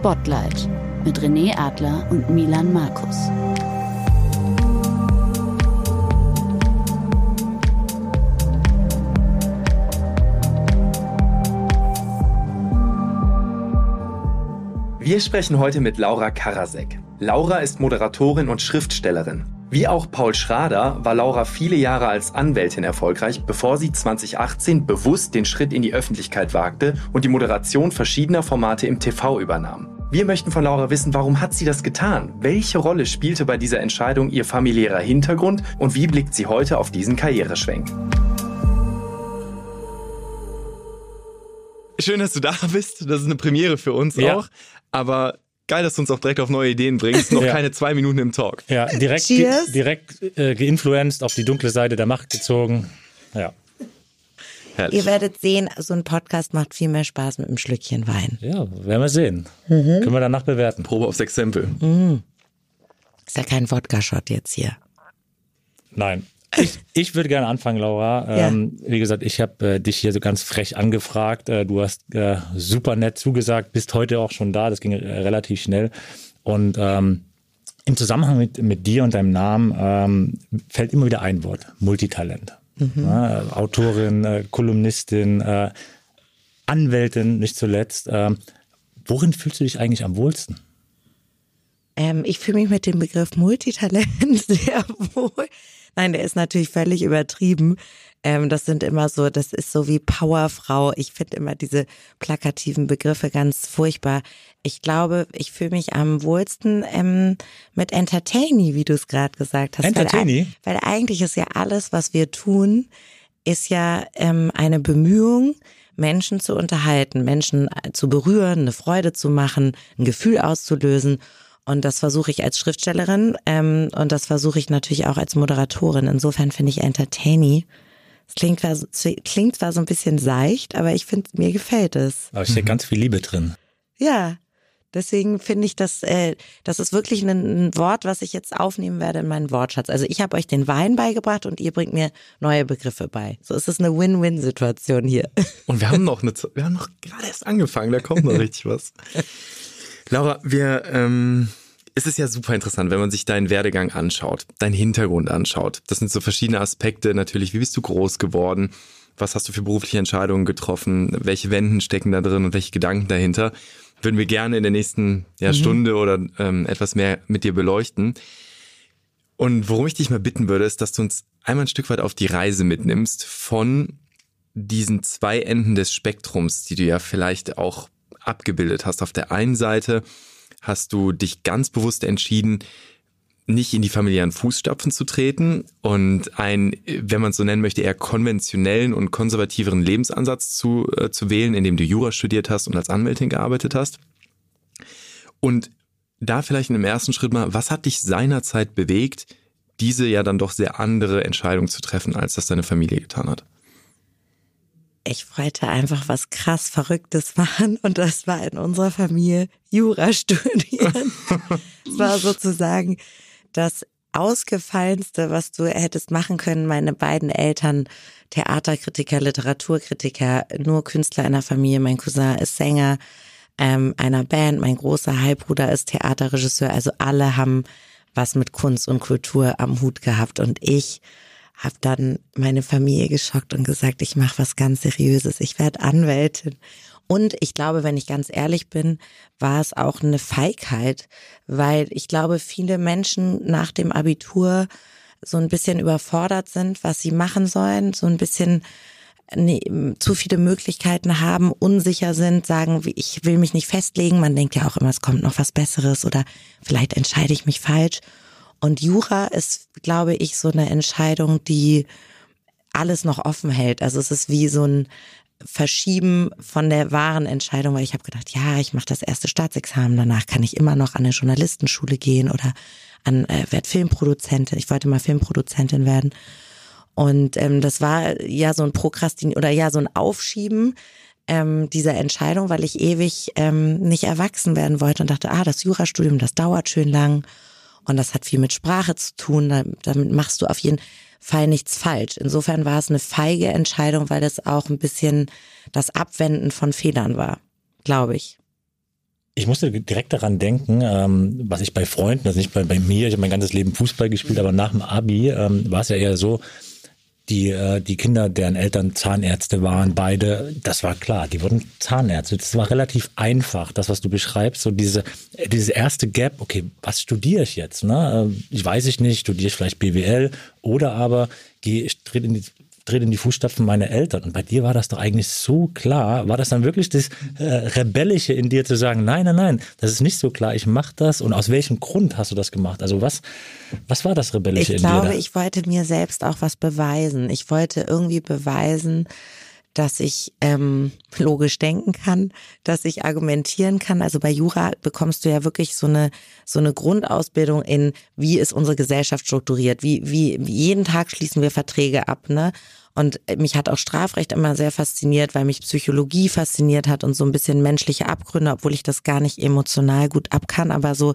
Spotlight mit René Adler und Milan Markus. Wir sprechen heute mit Laura Karasek. Laura ist Moderatorin und Schriftstellerin. Wie auch Paul Schrader war Laura viele Jahre als Anwältin erfolgreich, bevor sie 2018 bewusst den Schritt in die Öffentlichkeit wagte und die Moderation verschiedener Formate im TV übernahm. Wir möchten von Laura wissen, warum hat sie das getan? Welche Rolle spielte bei dieser Entscheidung ihr familiärer Hintergrund und wie blickt sie heute auf diesen Karriereschwenk? Schön, dass du da bist. Das ist eine Premiere für uns ja. auch aber geil, dass du uns auch direkt auf neue Ideen bringst. Noch ja. keine zwei Minuten im Talk. Ja, direkt, ge direkt äh, geinfluenced, auf die dunkle Seite der Macht gezogen. Ja. Herrlich. Ihr werdet sehen, so ein Podcast macht viel mehr Spaß mit einem Schlückchen Wein. Ja, werden wir sehen. Mhm. Können wir danach bewerten. Probe aufs Exempel. Mhm. Ist ja kein Wodka-Shot jetzt hier. Nein. Ich, ich würde gerne anfangen, Laura. Ja. Ähm, wie gesagt, ich habe äh, dich hier so ganz frech angefragt. Äh, du hast äh, super nett zugesagt, bist heute auch schon da. Das ging äh, relativ schnell. Und ähm, im Zusammenhang mit, mit dir und deinem Namen ähm, fällt immer wieder ein Wort: Multitalent. Mhm. Ja, Autorin, äh, Kolumnistin, äh, Anwältin, nicht zuletzt. Ähm, worin fühlst du dich eigentlich am wohlsten? Ähm, ich fühle mich mit dem Begriff Multitalent sehr wohl. Nein, der ist natürlich völlig übertrieben. Ähm, das sind immer so, das ist so wie Powerfrau. Ich finde immer diese plakativen Begriffe ganz furchtbar. Ich glaube, ich fühle mich am wohlsten ähm, mit Entertainy, wie du es gerade gesagt hast. Entertainy? Weil, weil, eigentlich ist ja alles, was wir tun, ist ja ähm, eine Bemühung, Menschen zu unterhalten, Menschen äh, zu berühren, eine Freude zu machen, ein Gefühl auszulösen. Und das versuche ich als Schriftstellerin ähm, und das versuche ich natürlich auch als Moderatorin. Insofern finde ich Entertainy. Es klingt, zwar, klingt zwar so ein bisschen seicht, aber ich finde, mir gefällt es. Aber ich sehe ganz viel Liebe drin. Ja, Deswegen finde ich, dass äh, das ist wirklich ein, ein, Wort, was ich jetzt aufnehmen werde in meinen Wortschatz. Also ich habe euch den Wein beigebracht und ihr bringt mir neue Begriffe bei. So ist es eine Win-Win-Situation hier. Und wir haben noch eine, wir haben noch gerade erst angefangen. Da kommt noch richtig was. Laura, wir ähm, es ist ja super interessant, wenn man sich deinen Werdegang anschaut, deinen Hintergrund anschaut. Das sind so verschiedene Aspekte natürlich. Wie bist du groß geworden? Was hast du für berufliche Entscheidungen getroffen? Welche Wenden stecken da drin und welche Gedanken dahinter? Würden wir gerne in der nächsten ja, mhm. Stunde oder ähm, etwas mehr mit dir beleuchten. Und worum ich dich mal bitten würde, ist, dass du uns einmal ein Stück weit auf die Reise mitnimmst von diesen zwei Enden des Spektrums, die du ja vielleicht auch abgebildet hast. Auf der einen Seite hast du dich ganz bewusst entschieden, nicht in die familiären Fußstapfen zu treten und ein, wenn man es so nennen möchte, eher konventionellen und konservativeren Lebensansatz zu, äh, zu wählen, indem du Jura studiert hast und als Anwältin gearbeitet hast. Und da vielleicht in dem ersten Schritt mal, was hat dich seinerzeit bewegt, diese ja dann doch sehr andere Entscheidung zu treffen, als das deine Familie getan hat? Ich wollte einfach was krass Verrücktes machen und das war in unserer Familie Jura studieren. das war sozusagen das ausgefallenste, was du hättest machen können. Meine beiden Eltern, Theaterkritiker, Literaturkritiker, nur Künstler in der Familie. Mein Cousin ist Sänger ähm, einer Band, mein großer Halbbruder ist Theaterregisseur. Also alle haben was mit Kunst und Kultur am Hut gehabt und ich habe dann meine Familie geschockt und gesagt, ich mache was ganz Seriöses, ich werde Anwältin. Und ich glaube, wenn ich ganz ehrlich bin, war es auch eine Feigheit, weil ich glaube, viele Menschen nach dem Abitur so ein bisschen überfordert sind, was sie machen sollen, so ein bisschen nee, zu viele Möglichkeiten haben, unsicher sind, sagen, ich will mich nicht festlegen. Man denkt ja auch immer, es kommt noch was Besseres oder vielleicht entscheide ich mich falsch. Und Jura ist, glaube ich, so eine Entscheidung, die alles noch offen hält. Also es ist wie so ein Verschieben von der wahren Entscheidung, weil ich habe gedacht, ja, ich mache das erste Staatsexamen, danach kann ich immer noch an eine Journalistenschule gehen oder an äh, werd Filmproduzentin. Ich wollte mal Filmproduzentin werden. Und ähm, das war ja so ein Prokrastin oder ja so ein Aufschieben ähm, dieser Entscheidung, weil ich ewig ähm, nicht erwachsen werden wollte und dachte, ah, das Jurastudium, das dauert schön lang und das hat viel mit Sprache zu tun. Damit machst du auf jeden Fall nichts falsch. Insofern war es eine feige Entscheidung, weil das auch ein bisschen das Abwenden von Fehlern war, glaube ich. Ich musste direkt daran denken, ähm, was ich bei Freunden, also nicht bei, bei mir, ich habe mein ganzes Leben Fußball gespielt, aber nach dem Abi ähm, war es ja eher so, die, äh, die Kinder, deren Eltern Zahnärzte waren, beide, das war klar, die wurden Zahnärzte. Das war relativ einfach, das, was du beschreibst, so diese, diese erste Gap, okay, was studiere ich jetzt? Ne? Äh, ich weiß ich nicht, studiere ich vielleicht BWL oder aber gehe ich in die trete in die Fußstapfen meiner Eltern. Und bei dir war das doch eigentlich so klar. War das dann wirklich das äh, Rebellische in dir zu sagen, nein, nein, nein, das ist nicht so klar, ich mache das. Und aus welchem Grund hast du das gemacht? Also was, was war das Rebellische ich in dir? Ich glaube, ich wollte mir selbst auch was beweisen. Ich wollte irgendwie beweisen, dass ich ähm, logisch denken kann, dass ich argumentieren kann. Also bei Jura bekommst du ja wirklich so eine so eine Grundausbildung in, wie ist unsere Gesellschaft strukturiert, wie wie jeden Tag schließen wir Verträge ab, ne? Und mich hat auch Strafrecht immer sehr fasziniert, weil mich Psychologie fasziniert hat und so ein bisschen menschliche Abgründe, obwohl ich das gar nicht emotional gut ab kann, aber so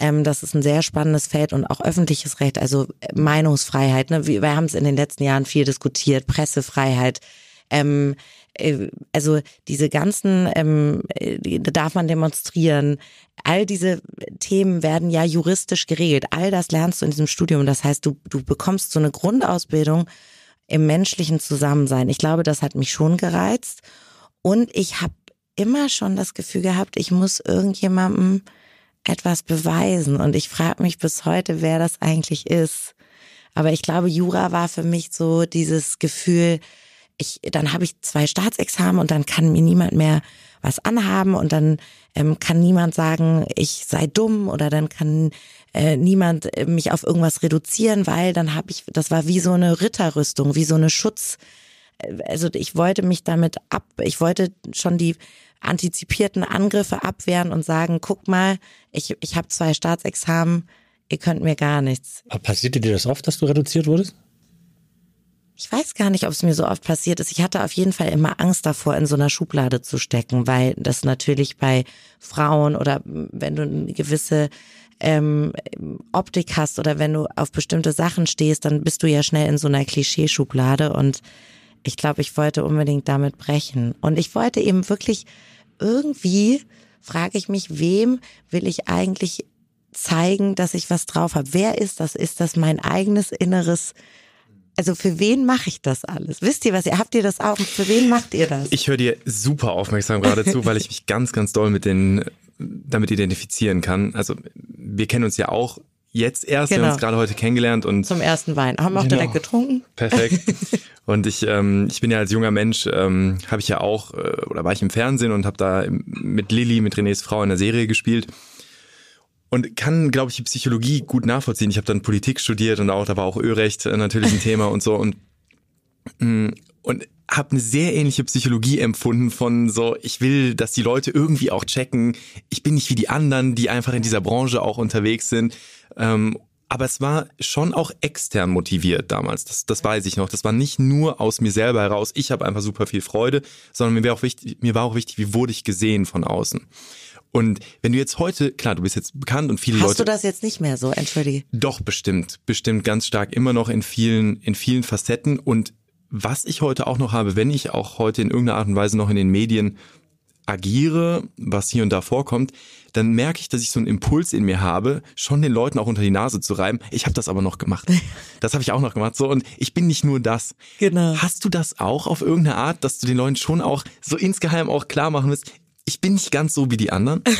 ähm, das ist ein sehr spannendes Feld und auch öffentliches Recht, also Meinungsfreiheit. Ne? Wir, wir haben es in den letzten Jahren viel diskutiert, Pressefreiheit, ähm, äh, also diese ganzen, ähm, äh, darf man demonstrieren, all diese Themen werden ja juristisch geregelt. All das lernst du in diesem Studium. Das heißt, du, du bekommst so eine Grundausbildung im menschlichen Zusammensein. Ich glaube, das hat mich schon gereizt. Und ich habe immer schon das Gefühl gehabt, ich muss irgendjemandem etwas beweisen. Und ich frage mich bis heute, wer das eigentlich ist. Aber ich glaube, Jura war für mich so dieses Gefühl, ich, dann habe ich zwei Staatsexamen und dann kann mir niemand mehr was anhaben und dann ähm, kann niemand sagen, ich sei dumm oder dann kann äh, niemand äh, mich auf irgendwas reduzieren, weil dann habe ich, das war wie so eine Ritterrüstung, wie so eine Schutz. Äh, also ich wollte mich damit ab, ich wollte schon die antizipierten Angriffe abwehren und sagen, guck mal, ich, ich habe zwei Staatsexamen, ihr könnt mir gar nichts. Passierte dir das oft, dass du reduziert wurdest? Ich weiß gar nicht, ob es mir so oft passiert ist. Ich hatte auf jeden Fall immer Angst davor, in so einer Schublade zu stecken, weil das natürlich bei Frauen oder wenn du eine gewisse ähm, Optik hast oder wenn du auf bestimmte Sachen stehst, dann bist du ja schnell in so einer Klischeeschublade und ich glaube, ich wollte unbedingt damit brechen. Und ich wollte eben wirklich irgendwie, frage ich mich, wem will ich eigentlich zeigen, dass ich was drauf habe? Wer ist das? Ist das mein eigenes inneres also für wen mache ich das alles? Wisst ihr was? Ihr habt ihr das auch? Für wen macht ihr das? Ich höre dir super aufmerksam gerade zu, weil ich mich ganz, ganz doll mit den damit identifizieren kann. Also wir kennen uns ja auch jetzt erst, genau. wir haben uns genau. gerade heute kennengelernt und zum ersten Wein haben wir auch genau. direkt getrunken. Perfekt. und ich ähm, ich bin ja als junger Mensch ähm, habe ich ja auch äh, oder war ich im Fernsehen und habe da mit Lilly, mit Renés Frau in der Serie gespielt und kann, glaube ich, die Psychologie gut nachvollziehen. Ich habe dann Politik studiert und auch, da war auch Örecht äh, natürlich ein Thema und so und mm, und habe eine sehr ähnliche Psychologie empfunden von so, ich will, dass die Leute irgendwie auch checken, ich bin nicht wie die anderen, die einfach in dieser Branche auch unterwegs sind. Ähm, aber es war schon auch extern motiviert damals. Das, das weiß ich noch. Das war nicht nur aus mir selber heraus. Ich habe einfach super viel Freude, sondern mir, war auch wichtig, mir war auch wichtig, wie wurde ich gesehen von außen. Und wenn du jetzt heute, klar, du bist jetzt bekannt und viele Hast Leute. Hast du das jetzt nicht mehr so, entschuldige? Doch, bestimmt. Bestimmt ganz stark immer noch in vielen, in vielen Facetten. Und was ich heute auch noch habe, wenn ich auch heute in irgendeiner Art und Weise noch in den Medien agiere, was hier und da vorkommt, dann merke ich, dass ich so einen Impuls in mir habe, schon den Leuten auch unter die Nase zu reiben. Ich habe das aber noch gemacht. Das habe ich auch noch gemacht. So und ich bin nicht nur das. Genau. Hast du das auch auf irgendeine Art, dass du den Leuten schon auch so insgeheim auch klar machen willst? Ich bin nicht ganz so wie die anderen?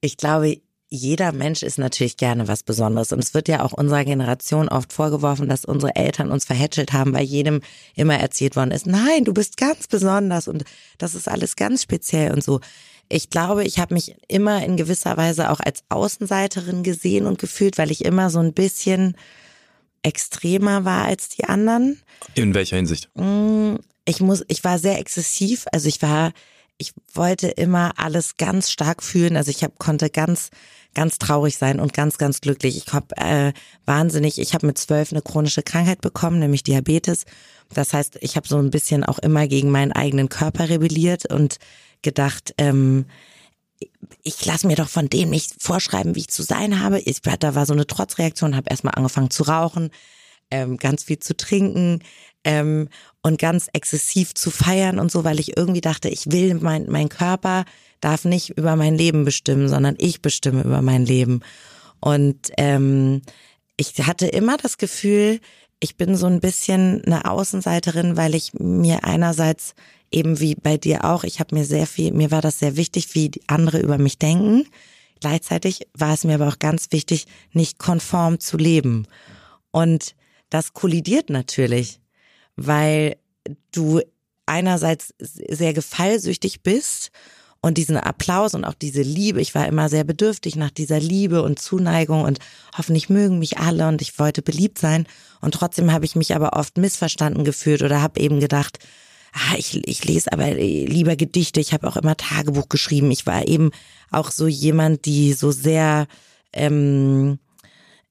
Ich glaube, jeder Mensch ist natürlich gerne was Besonderes. Und es wird ja auch unserer Generation oft vorgeworfen, dass unsere Eltern uns verhätschelt haben, weil jedem immer erzählt worden ist, nein, du bist ganz besonders und das ist alles ganz speziell und so. Ich glaube, ich habe mich immer in gewisser Weise auch als Außenseiterin gesehen und gefühlt, weil ich immer so ein bisschen extremer war als die anderen. In welcher Hinsicht? Mm, ich muss, ich war sehr exzessiv. Also ich war ich wollte immer alles ganz stark fühlen. Also ich hab, konnte ganz, ganz traurig sein und ganz, ganz glücklich. Ich habe äh, wahnsinnig, ich habe mit zwölf eine chronische Krankheit bekommen, nämlich Diabetes. Das heißt, ich habe so ein bisschen auch immer gegen meinen eigenen Körper rebelliert und gedacht, ähm, ich lasse mir doch von dem nicht vorschreiben, wie ich zu sein habe. Ich, da war so eine Trotzreaktion, habe erstmal angefangen zu rauchen, ähm, ganz viel zu trinken, ähm, und ganz exzessiv zu feiern und so, weil ich irgendwie dachte, ich will mein, mein Körper darf nicht über mein Leben bestimmen, sondern ich bestimme über mein Leben. Und ähm, ich hatte immer das Gefühl, ich bin so ein bisschen eine Außenseiterin, weil ich mir einerseits eben wie bei dir auch, ich habe mir sehr viel, mir war das sehr wichtig, wie andere über mich denken. Gleichzeitig war es mir aber auch ganz wichtig, nicht konform zu leben. Und das kollidiert natürlich, weil du einerseits sehr gefallsüchtig bist und diesen Applaus und auch diese Liebe. Ich war immer sehr bedürftig nach dieser Liebe und Zuneigung und hoffentlich mögen mich alle und ich wollte beliebt sein. Und trotzdem habe ich mich aber oft missverstanden gefühlt oder habe eben gedacht, ah, ich, ich lese aber lieber Gedichte. Ich habe auch immer Tagebuch geschrieben. Ich war eben auch so jemand, die so sehr ähm,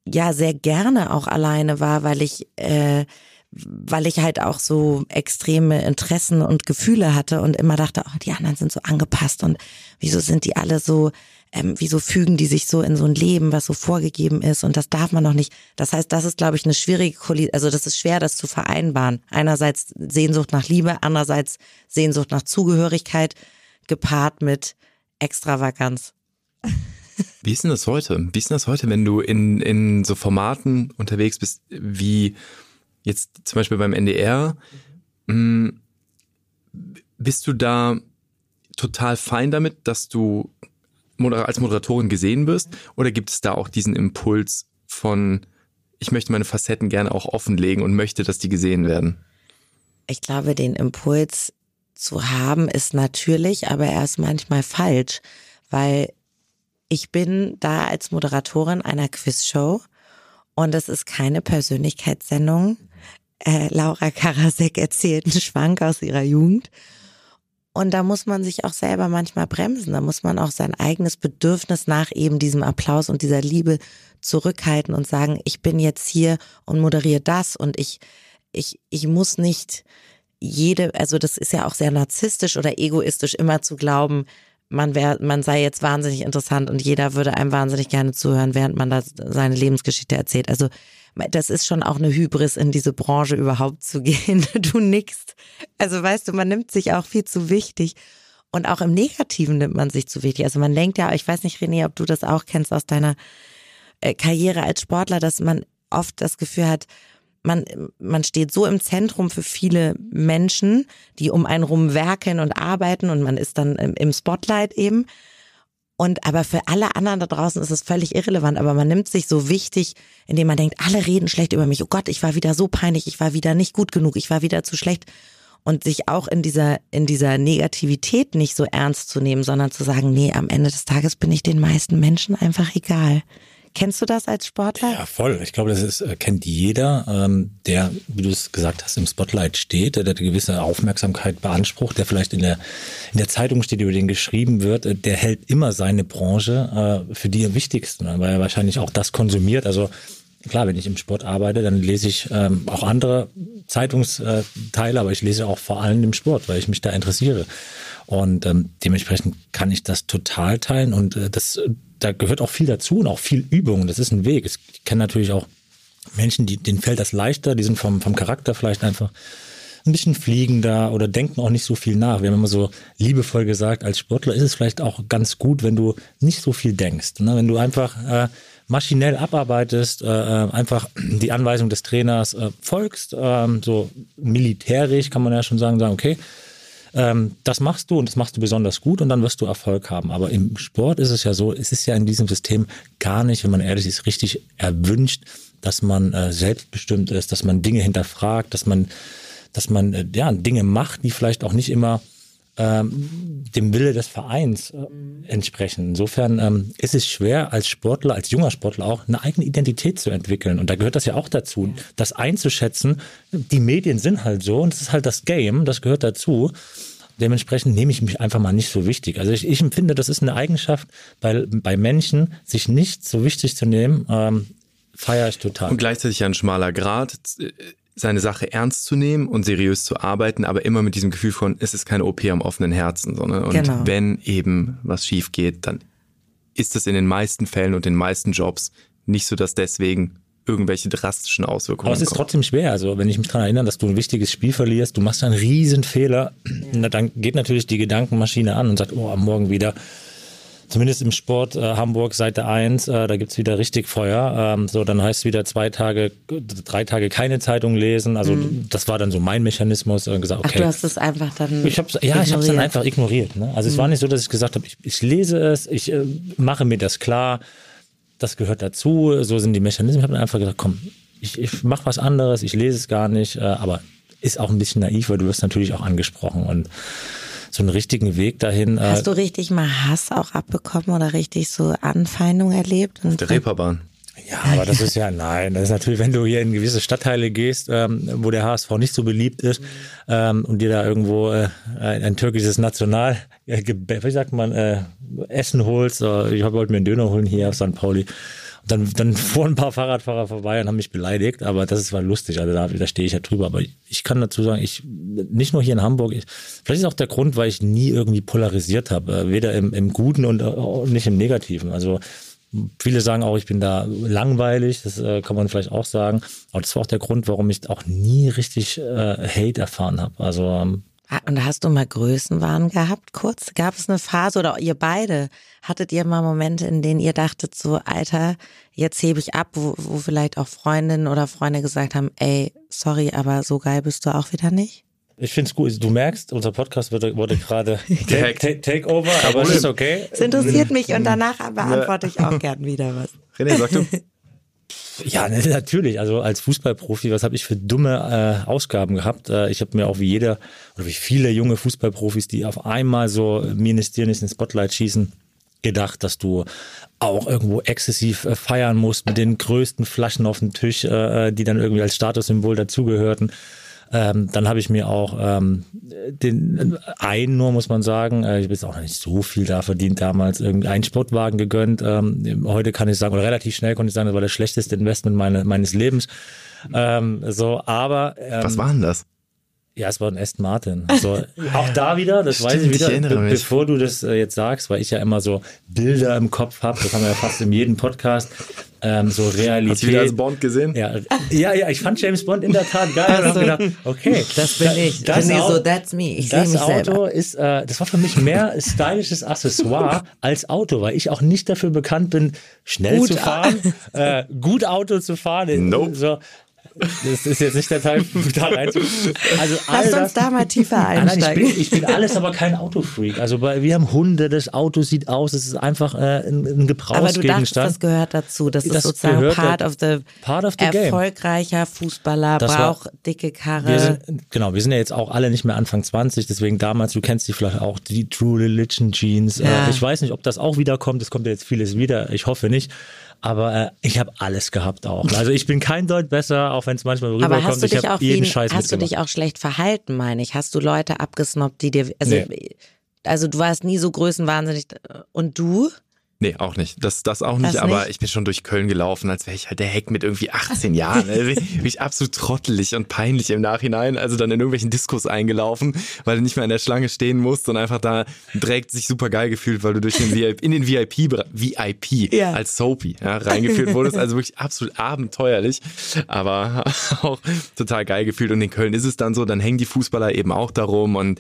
ja sehr gerne auch alleine war, weil ich äh, weil ich halt auch so extreme Interessen und Gefühle hatte und immer dachte, oh, die anderen sind so angepasst und wieso sind die alle so, ähm, wieso fügen die sich so in so ein Leben, was so vorgegeben ist und das darf man noch nicht. Das heißt, das ist, glaube ich, eine schwierige, also das ist schwer, das zu vereinbaren. Einerseits Sehnsucht nach Liebe, andererseits Sehnsucht nach Zugehörigkeit, gepaart mit Extravaganz. Wie ist denn das heute? Wie ist denn das heute, wenn du in, in so Formaten unterwegs bist, wie jetzt zum Beispiel beim NDR, mh, hm, bist du da total fein damit, dass du als Moderatorin gesehen wirst? Oder gibt es da auch diesen Impuls von, ich möchte meine Facetten gerne auch offenlegen und möchte, dass die gesehen werden? Ich glaube, den Impuls zu haben ist natürlich, aber er ist manchmal falsch, weil ich bin da als Moderatorin einer Quizshow und es ist keine Persönlichkeitssendung äh, Laura Karasek erzählt einen Schwank aus ihrer Jugend. Und da muss man sich auch selber manchmal bremsen. Da muss man auch sein eigenes Bedürfnis nach eben diesem Applaus und dieser Liebe zurückhalten und sagen, ich bin jetzt hier und moderiere das und ich, ich, ich muss nicht jede, also das ist ja auch sehr narzisstisch oder egoistisch, immer zu glauben, man wäre, man sei jetzt wahnsinnig interessant und jeder würde einem wahnsinnig gerne zuhören, während man da seine Lebensgeschichte erzählt. Also das ist schon auch eine Hybris, in diese Branche überhaupt zu gehen. Du nickst. Also weißt du, man nimmt sich auch viel zu wichtig. Und auch im Negativen nimmt man sich zu wichtig. Also man denkt ja, ich weiß nicht, René, ob du das auch kennst aus deiner äh, Karriere als Sportler, dass man oft das Gefühl hat, man, man steht so im Zentrum für viele Menschen, die um einen rum werkeln und arbeiten und man ist dann im Spotlight eben. Und aber für alle anderen da draußen ist es völlig irrelevant. Aber man nimmt sich so wichtig, indem man denkt, alle reden schlecht über mich. Oh Gott, ich war wieder so peinlich, ich war wieder nicht gut genug, ich war wieder zu schlecht. Und sich auch in dieser, in dieser Negativität nicht so ernst zu nehmen, sondern zu sagen, nee, am Ende des Tages bin ich den meisten Menschen einfach egal. Kennst du das als Sportler? Ja, voll. Ich glaube, das ist, äh, kennt jeder, ähm, der, wie du es gesagt hast, im Spotlight steht, der, eine gewisse Aufmerksamkeit beansprucht, der vielleicht in der, in der Zeitung steht, über den geschrieben wird, äh, der hält immer seine Branche äh, für die am wichtigsten, ne, weil er wahrscheinlich auch das konsumiert. Also klar, wenn ich im Sport arbeite, dann lese ich ähm, auch andere Zeitungsteile, aber ich lese auch vor allem im Sport, weil ich mich da interessiere. Und ähm, dementsprechend kann ich das total teilen und äh, das da gehört auch viel dazu und auch viel Übung. Das ist ein Weg. Ich kenne natürlich auch Menschen, die, denen fällt das leichter, die sind vom, vom Charakter vielleicht einfach ein bisschen fliegender oder denken auch nicht so viel nach. Wir haben immer so liebevoll gesagt, als Sportler ist es vielleicht auch ganz gut, wenn du nicht so viel denkst. Ne? Wenn du einfach äh, maschinell abarbeitest, äh, äh einfach die Anweisung des Trainers äh, folgst, äh, so militärisch kann man ja schon sagen, sagen, okay, ähm, das machst du und das machst du besonders gut und dann wirst du Erfolg haben. Aber im Sport ist es ja so, es ist ja in diesem System gar nicht, wenn man ehrlich ist, richtig erwünscht, dass man äh, selbstbestimmt ist, dass man Dinge hinterfragt, dass man, dass man äh, ja Dinge macht, die vielleicht auch nicht immer ähm, dem Wille des Vereins äh, entsprechen. Insofern ähm, ist es schwer, als Sportler, als junger Sportler auch eine eigene Identität zu entwickeln. Und da gehört das ja auch dazu, das einzuschätzen. Die Medien sind halt so und das ist halt das Game, das gehört dazu. Dementsprechend nehme ich mich einfach mal nicht so wichtig. Also ich, ich empfinde, das ist eine Eigenschaft bei, bei Menschen, sich nicht so wichtig zu nehmen, ähm, feiere ich total. Und gleichzeitig ein schmaler Grad seine Sache ernst zu nehmen und seriös zu arbeiten, aber immer mit diesem Gefühl von, es ist keine OP am offenen Herzen, sondern und genau. wenn eben was schief geht, dann ist es in den meisten Fällen und den meisten Jobs nicht so, dass deswegen irgendwelche drastischen Auswirkungen Aber es ist kommen. trotzdem schwer. Also wenn ich mich daran erinnere, dass du ein wichtiges Spiel verlierst, du machst einen riesen Fehler, dann geht natürlich die Gedankenmaschine an und sagt, oh, am Morgen wieder zumindest im Sport äh, Hamburg Seite 1, äh, da gibt's wieder richtig Feuer. Ähm, so, dann heißt es wieder zwei Tage, drei Tage keine Zeitung lesen. Also das war dann so mein Mechanismus. Äh, gesagt, Ach, okay. du hast es einfach dann. Ich hab's, ja, ich habe es dann einfach ignoriert. Ne? Also es war nicht so, dass ich gesagt habe, ich, ich lese es, ich äh, mache mir das klar, das gehört dazu, so sind die Mechanismen. Ich habe dann einfach gesagt, komm, ich, ich mache was anderes, ich lese es gar nicht, äh, aber ist auch ein bisschen naiv, weil du wirst natürlich auch angesprochen und so einen richtigen Weg dahin. Äh, Hast du richtig mal Hass auch abbekommen oder richtig so Anfeindung erlebt? Und Der Reeperbahn. Ja, aber das ist ja, nein, das ist natürlich, wenn du hier in gewisse Stadtteile gehst, ähm, wo der HSV nicht so beliebt ist ähm, und dir da irgendwo äh, ein, ein türkisches National, äh, wie sagt man, äh, Essen holst, äh, ich wollte mir einen Döner holen hier auf St. Pauli. Dann, dann fuhren ein paar Fahrradfahrer vorbei und haben mich beleidigt, aber das war lustig, also da, da stehe ich ja drüber. Aber ich, kann dazu sagen, ich, nicht nur hier in Hamburg, ich, vielleicht ist auch der Grund, weil ich nie irgendwie polarisiert habe, äh, weder im, im Guten und äh, nicht im Negativen. Also Viele sagen auch, ich bin da langweilig, das äh, kann man vielleicht auch sagen. Aber das war auch der Grund, warum ich auch nie richtig äh, Hate erfahren habe. Also ähm, Und hast du mal Größenwahn gehabt, kurz? Gab es eine Phase oder ihr beide? Hattet ihr mal Momente, in denen ihr dachtet so, Alter, jetzt hebe ich ab, wo, wo vielleicht auch Freundinnen oder Freunde gesagt haben, ey, sorry, aber so geil bist du auch wieder nicht? ich finde es gut. Du merkst, unser Podcast wurde, wurde gerade take, Gehackt. take, aber es ist okay. Es interessiert mich und danach beantworte ich auch gern wieder was. René, sag du. Ja, natürlich. Also als Fußballprofi, was habe ich für dumme äh, Ausgaben gehabt? Äh, ich habe mir auch wie jeder oder wie viele junge Fußballprofis, die auf einmal so ministerisch ins Spotlight schießen, gedacht, dass du auch irgendwo exzessiv äh, feiern musst mit den größten Flaschen auf dem Tisch, äh, die dann irgendwie als Statussymbol dazugehörten. Ähm, dann habe ich mir auch ähm, den einen nur, muss man sagen, äh, ich habe jetzt auch noch nicht so viel da verdient damals, irgendeinen Sportwagen gegönnt. Ähm, heute kann ich sagen, oder relativ schnell konnte ich sagen, das war das schlechteste Investment meine, meines Lebens. Ähm, so, aber ähm, Was war denn das? Ja, es war ein Aston Martin. So, auch da wieder, das weiß ich Stimmt, ich wieder, erinnere be mich. bevor du das äh, jetzt sagst, weil ich ja immer so Bilder im Kopf habe, das haben wir ja fast in jedem Podcast, ähm, so Realität. Hast du wieder als Bond gesehen? Ja, ja, ja, ich fand James Bond in der Tat geil und Also, habe gedacht, okay, Das bin ich. Das, Au- so, that's me. Ich das mich Auto selber. ist, äh, das war für mich mehr stylisches Accessoire als Auto, weil ich auch nicht dafür bekannt bin, schnell Gut zu fahren, äh, gut Auto zu fahren. Nope. So, das ist jetzt nicht der Teil, da rein zu. Also Lass uns da mal tiefer Ah, nein, ich, einsteigen. bin, ich bin alles, aber kein Autofreak. Also bei, wir haben Hunde, das Auto sieht aus, es ist einfach äh, ein, ein aber du dachtest, Gebrauchsgegenstand. das gehört dazu. Das, Das ist sozusagen gehört part of the, part of the game. erfolgreicher Fußballer, Das war- braucht dicke Karre. Wir sind, genau, wir sind ja jetzt auch alle nicht mehr Anfang 20, deswegen damals, du kennst die vielleicht auch, die True Religion Jeans. Ja. Äh, ich weiß nicht, ob das auch wieder kommt, es kommt ja jetzt vieles wieder, ich hoffe nicht. Aber äh, ich habe alles gehabt auch. Also ich bin kein Deut besser, auch wenn es manchmal Aber rüberkommt. hast du ich habe jeden Scheiß hast du dich auch schlecht verhalten, meine ich? Hast du Leute abgesnobbt, die dir, also, Nee. also du warst nie so größenwahnsinnig. Und du? Nee, auch nicht. Das, das auch nicht, Das aber nicht? ich bin schon durch Köln gelaufen, als wäre ich halt der Heck mit irgendwie 18 Jahren. Also ich absolut trottelig und peinlich im Nachhinein. Also dann in irgendwelchen Diskos eingelaufen, weil du nicht mehr in der Schlange stehen musst und einfach da direkt sich super geil gefühlt, weil du durch den VIP, in den VIP, VIP Ja. als Soapy ja, reingeführt wurdest. Also wirklich absolut abenteuerlich, aber auch total geil gefühlt. Und in Köln ist es dann so, dann hängen die Fußballer eben auch darum und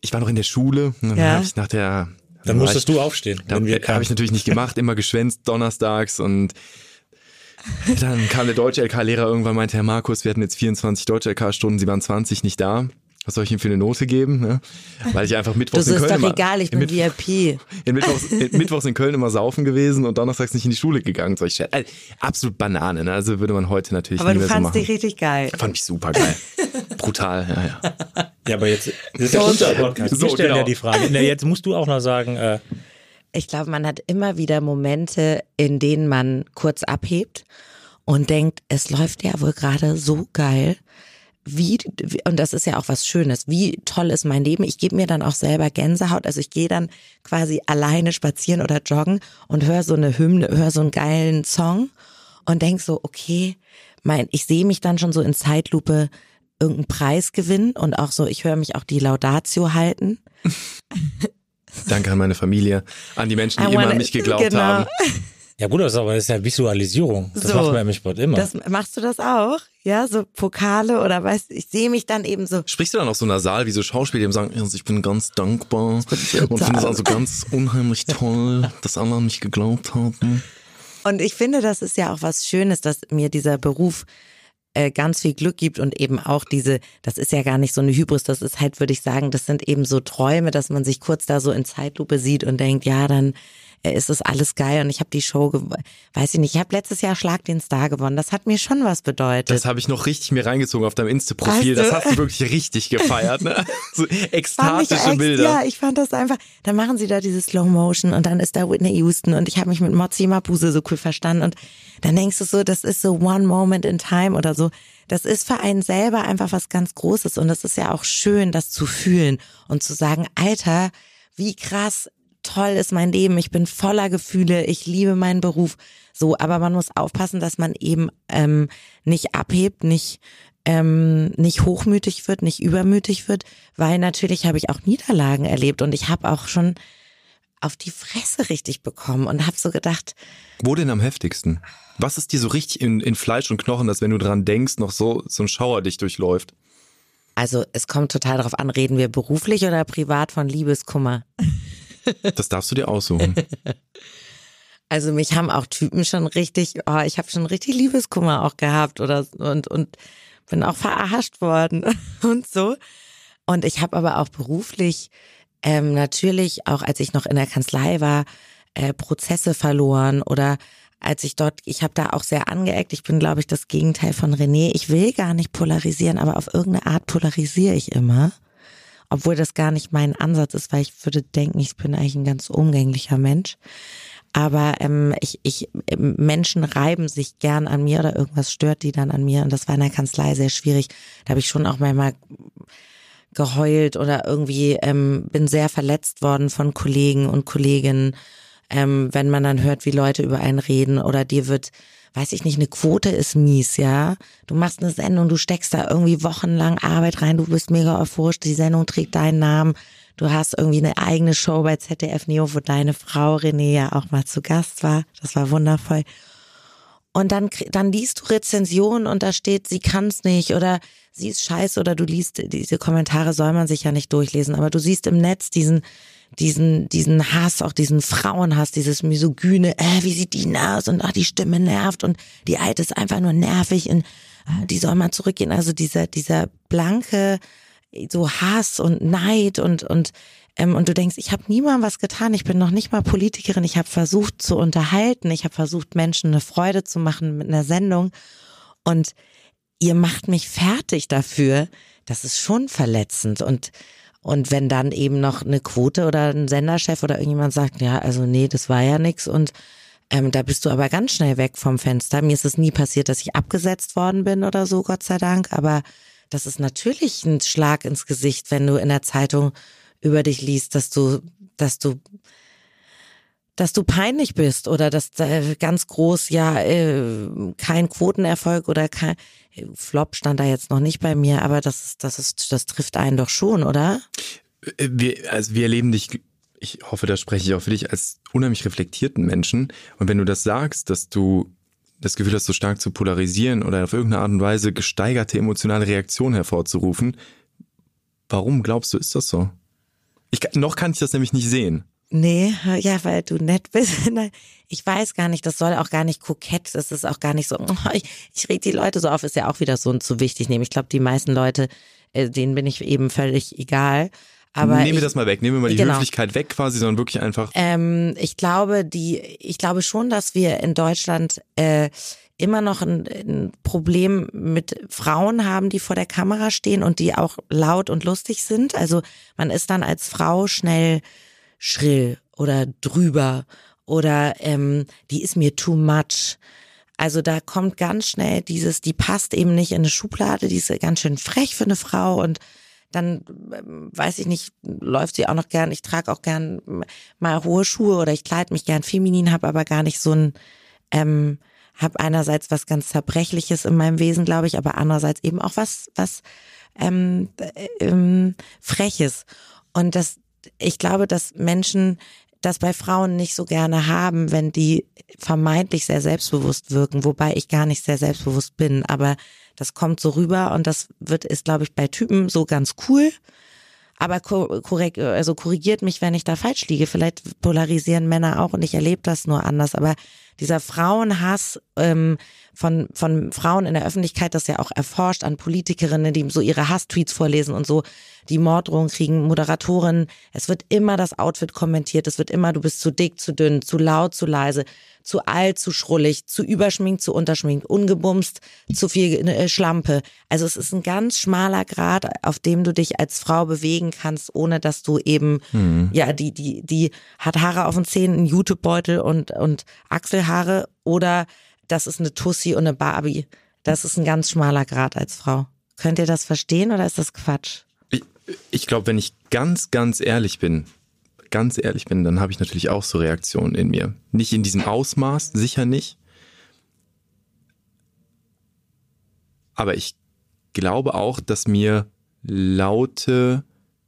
ich war noch in der Schule und dann Ja. habe ich nach der Dann musstest ich- du aufstehen. da habe ich natürlich nicht gemacht, immer geschwänzt donnerstags und dann kam der Deutsch-LK-Lehrer irgendwann und meinte, Herr Markus, wir hatten jetzt 24 Deutsch-LK-Stunden, Sie waren 20 nicht da. Was soll ich ihm für eine Note geben? Ne? Weil ich einfach mittwochs Das in ist Köln doch immer, egal, ich in bin Mittwoch- VIP. in Mittwochs, in, mittwochs in Köln immer saufen gewesen und donnerstags nicht in die Schule gegangen. Solche Scherze. Also, absolut Banane, ne? Also würde man heute natürlich Aber nie du mehr so fandst machen. dich richtig geil. Fand ich super geil. Brutal, ja, ja. Ja, aber jetzt das ist ja unser Podcast. So, wir stellen ja genau. die Frage. Na, jetzt musst du auch noch sagen, äh, Ich glaube, man hat immer wieder Momente, in denen man kurz abhebt und denkt, es läuft ja wohl gerade so geil. Wie, und das ist ja auch was Schönes, wie toll ist mein Leben. Ich gebe mir dann auch selber Gänsehaut. Also ich gehe dann quasi alleine spazieren oder joggen und höre so eine Hymne, höre so einen geilen Song und denk so, okay, mein, ich sehe mich dann schon so in Zeitlupe irgendeinen Preis gewinnen und auch so, ich höre mich auch die Laudatio halten. Danke an meine Familie, an die Menschen, die I immer wanna- an mich geglaubt genau. haben. Ja gut, das ist aber das ist ja Visualisierung. Das So. macht man im Sport immer. Das, machst du das auch? Ja, so Pokale oder weißt ich sehe mich dann eben so. Sprichst du dann auch so nasal, wie so Schauspieler, die sagen, also ich bin ganz dankbar und finde es also ganz unheimlich toll, dass alle an mich geglaubt haben. Und ich finde, das ist ja auch was Schönes, dass mir dieser Beruf äh, ganz viel Glück gibt und eben auch diese, das ist ja gar nicht so eine Hybris, das ist halt, würde ich sagen, das sind eben so Träume, dass man sich kurz da so in Zeitlupe sieht und denkt, ja, dann ist das alles geil und ich habe die Show, weiß ich nicht, ich habe letztes Jahr Schlag den Star gewonnen, das hat mir schon was bedeutet. Das habe ich noch richtig mir reingezogen auf deinem Insta-Profil. Weißt Das du? hast du wirklich richtig gefeiert, ne? So ekstatische echt, Bilder. Ja, ich fand das einfach. Dann machen sie da diese Slow Motion und dann ist da Whitney Houston und ich habe mich mit Mozzi Mabuse so cool verstanden und dann denkst du so, das ist so one moment in time oder so. Das ist für einen selber einfach was ganz Großes und es ist ja auch schön, das zu fühlen und zu sagen, Alter, wie krass toll ist mein Leben, ich bin voller Gefühle, ich liebe meinen Beruf. So, aber man muss aufpassen, dass man eben ähm, nicht abhebt, nicht ähm, nicht hochmütig wird, nicht übermütig wird, weil natürlich habe ich auch Niederlagen erlebt und ich habe auch schon auf die Fresse richtig bekommen und habe so gedacht, Wo denn am heftigsten? Was ist dir so richtig in, in Fleisch und Knochen, dass wenn du dran denkst, noch so, so ein Schauer dich durchläuft? also es kommt total darauf an, reden wir beruflich oder privat von Liebeskummer. Das darfst du dir aussuchen. Also mich haben auch Typen schon richtig, oh, ich habe schon richtig Liebeskummer auch gehabt oder und und bin auch verarscht worden und so. Und ich habe aber auch beruflich ähm, natürlich auch, als ich noch in der Kanzlei war, äh, Prozesse verloren oder als ich dort, ich habe da auch sehr angeeckt. Ich bin, glaube ich, das Gegenteil von René. Ich will gar nicht polarisieren, aber auf irgendeine Art polarisiere ich immer. Obwohl das gar nicht mein Ansatz ist, weil ich würde denken, ich bin eigentlich ein ganz umgänglicher Mensch. Aber ähm, ich, ich, ähm, Menschen reiben sich gern an mir oder irgendwas stört die dann an mir. Und das war in der Kanzlei sehr schwierig. Da habe ich schon auch manchmal geheult oder irgendwie ähm, bin sehr verletzt worden von Kollegen und Kolleginnen, ähm, wenn man dann hört, wie Leute über einen reden oder dir wird, weiß ich nicht, eine Quote ist mies, ja. Du machst eine Sendung, du steckst da irgendwie wochenlang Arbeit rein, du bist mega euphorisch, die Sendung trägt deinen Namen. Du hast irgendwie eine eigene Show bei ZDF Neo, wo deine Frau René ja auch mal zu Gast war. Das war wundervoll. Und dann, dann liest du Rezensionen und da steht, sie kann's nicht oder sie ist scheiße oder du liest, diese Kommentare soll man sich ja nicht durchlesen, aber du siehst im Netz diesen, diesen, diesen Hass, auch diesen Frauenhass, dieses misogyne, äh, wie sieht die aus? Und ach, die Stimme nervt. Und die Alte ist einfach nur nervig. Und äh, die soll mal zurückgehen. Also dieser, dieser blanke, so Hass und Neid und, und ähm, und du denkst, ich habe niemandem was getan, ich bin noch nicht mal Politikerin, ich habe versucht zu unterhalten, ich habe versucht, Menschen eine Freude zu machen mit einer Sendung. Und ihr macht mich fertig dafür, das ist schon verletzend. Und und wenn dann eben noch eine Quote oder ein Senderchef oder irgendjemand sagt, ja, also nee, das war ja nix und ähm, da bist du aber ganz schnell weg vom Fenster. Mir ist es nie passiert, dass ich abgesetzt worden bin oder so, Gott sei Dank, aber das ist natürlich ein Schlag ins Gesicht, wenn du in der Zeitung über dich liest, dass du, dass du, dass du peinlich bist oder dass äh, ganz groß ja äh, kein Quotenerfolg oder kein Flop stand da jetzt noch nicht bei mir, aber das das ist, das trifft einen doch schon, oder? Äh, Wir, also wir erleben dich, ich hoffe, da spreche ich auch für dich, als unheimlich reflektierten Menschen. Und wenn du das sagst, dass du das Gefühl hast, so stark zu polarisieren oder auf irgendeine Art und Weise gesteigerte emotionale Reaktionen hervorzurufen, warum glaubst du, ist das so? Ich, noch kann ich das nämlich nicht sehen. Nee, ja, weil du nett bist. Ich weiß gar nicht, das soll auch gar nicht kokett, das ist auch gar nicht so, ich, ich reg die Leute so auf, ist ja auch wieder so zu wichtig nehmen. Ich glaube, die meisten Leute, äh, denen bin ich eben völlig egal. Aber Nehmen wir das mal weg, nehmen wir mal die Genau. Höflichkeit weg quasi, sondern wirklich einfach, ähm, ich glaube, die, ich glaube schon, dass wir in Deutschland äh, immer noch ein, ein Problem mit Frauen haben, die vor der Kamera stehen und die auch laut und lustig sind. Also man ist dann als Frau schnell schrill oder drüber oder ähm, die ist mir too much. Also da kommt ganz schnell dieses, die passt eben nicht in eine Schublade, die ist ganz schön frech für eine Frau und dann ähm, weiß ich nicht, läuft sie auch noch gern. Ich trage auch gern mal hohe Schuhe oder ich kleide mich gern feminin, habe aber gar nicht so ein, ähm, habe einerseits was ganz zerbrechliches in meinem Wesen, glaube ich, aber andererseits eben auch was, was ähm, äh, ähm, freches. Und das, ich glaube, dass Menschen das bei Frauen nicht so gerne haben, wenn die vermeintlich sehr selbstbewusst wirken, wobei ich gar nicht sehr selbstbewusst bin, aber das kommt so rüber und das wird, ist, glaube ich, bei Typen so ganz cool. Aber korrekt, also korrigiert mich, wenn ich da falsch liege. Vielleicht polarisieren Männer auch und ich erlebe das nur anders. Aber dieser Frauenhass ähm, von, von Frauen in der Öffentlichkeit, das ja auch erforscht an Politikerinnen, die so ihre Hasstweets vorlesen und so, die Morddrohungen kriegen, Moderatorinnen. Es wird immer das Outfit kommentiert. Es wird immer, du bist zu dick, zu dünn, zu laut, zu leise zu alt, zu schrullig, zu überschminkt, zu unterschminkt, ungebumst, zu viel äh, Schlampe. Also es ist ein ganz schmaler Grad, auf dem du dich als Frau bewegen kannst, ohne dass du eben, mhm. ja, die, die, die hat Haare auf den Zähnen, einen Jutebeutel und, und Achselhaare oder das ist eine Tussi und eine Barbie. Das ist ein ganz schmaler Grad als Frau. Könnt ihr das verstehen oder ist das Quatsch? Ich, ich glaube, wenn ich ganz, ganz ehrlich bin, ganz ehrlich bin, dann habe ich natürlich auch so Reaktionen in mir. Nicht in diesem Ausmaß, sicher nicht. Aber ich glaube auch, dass mir laute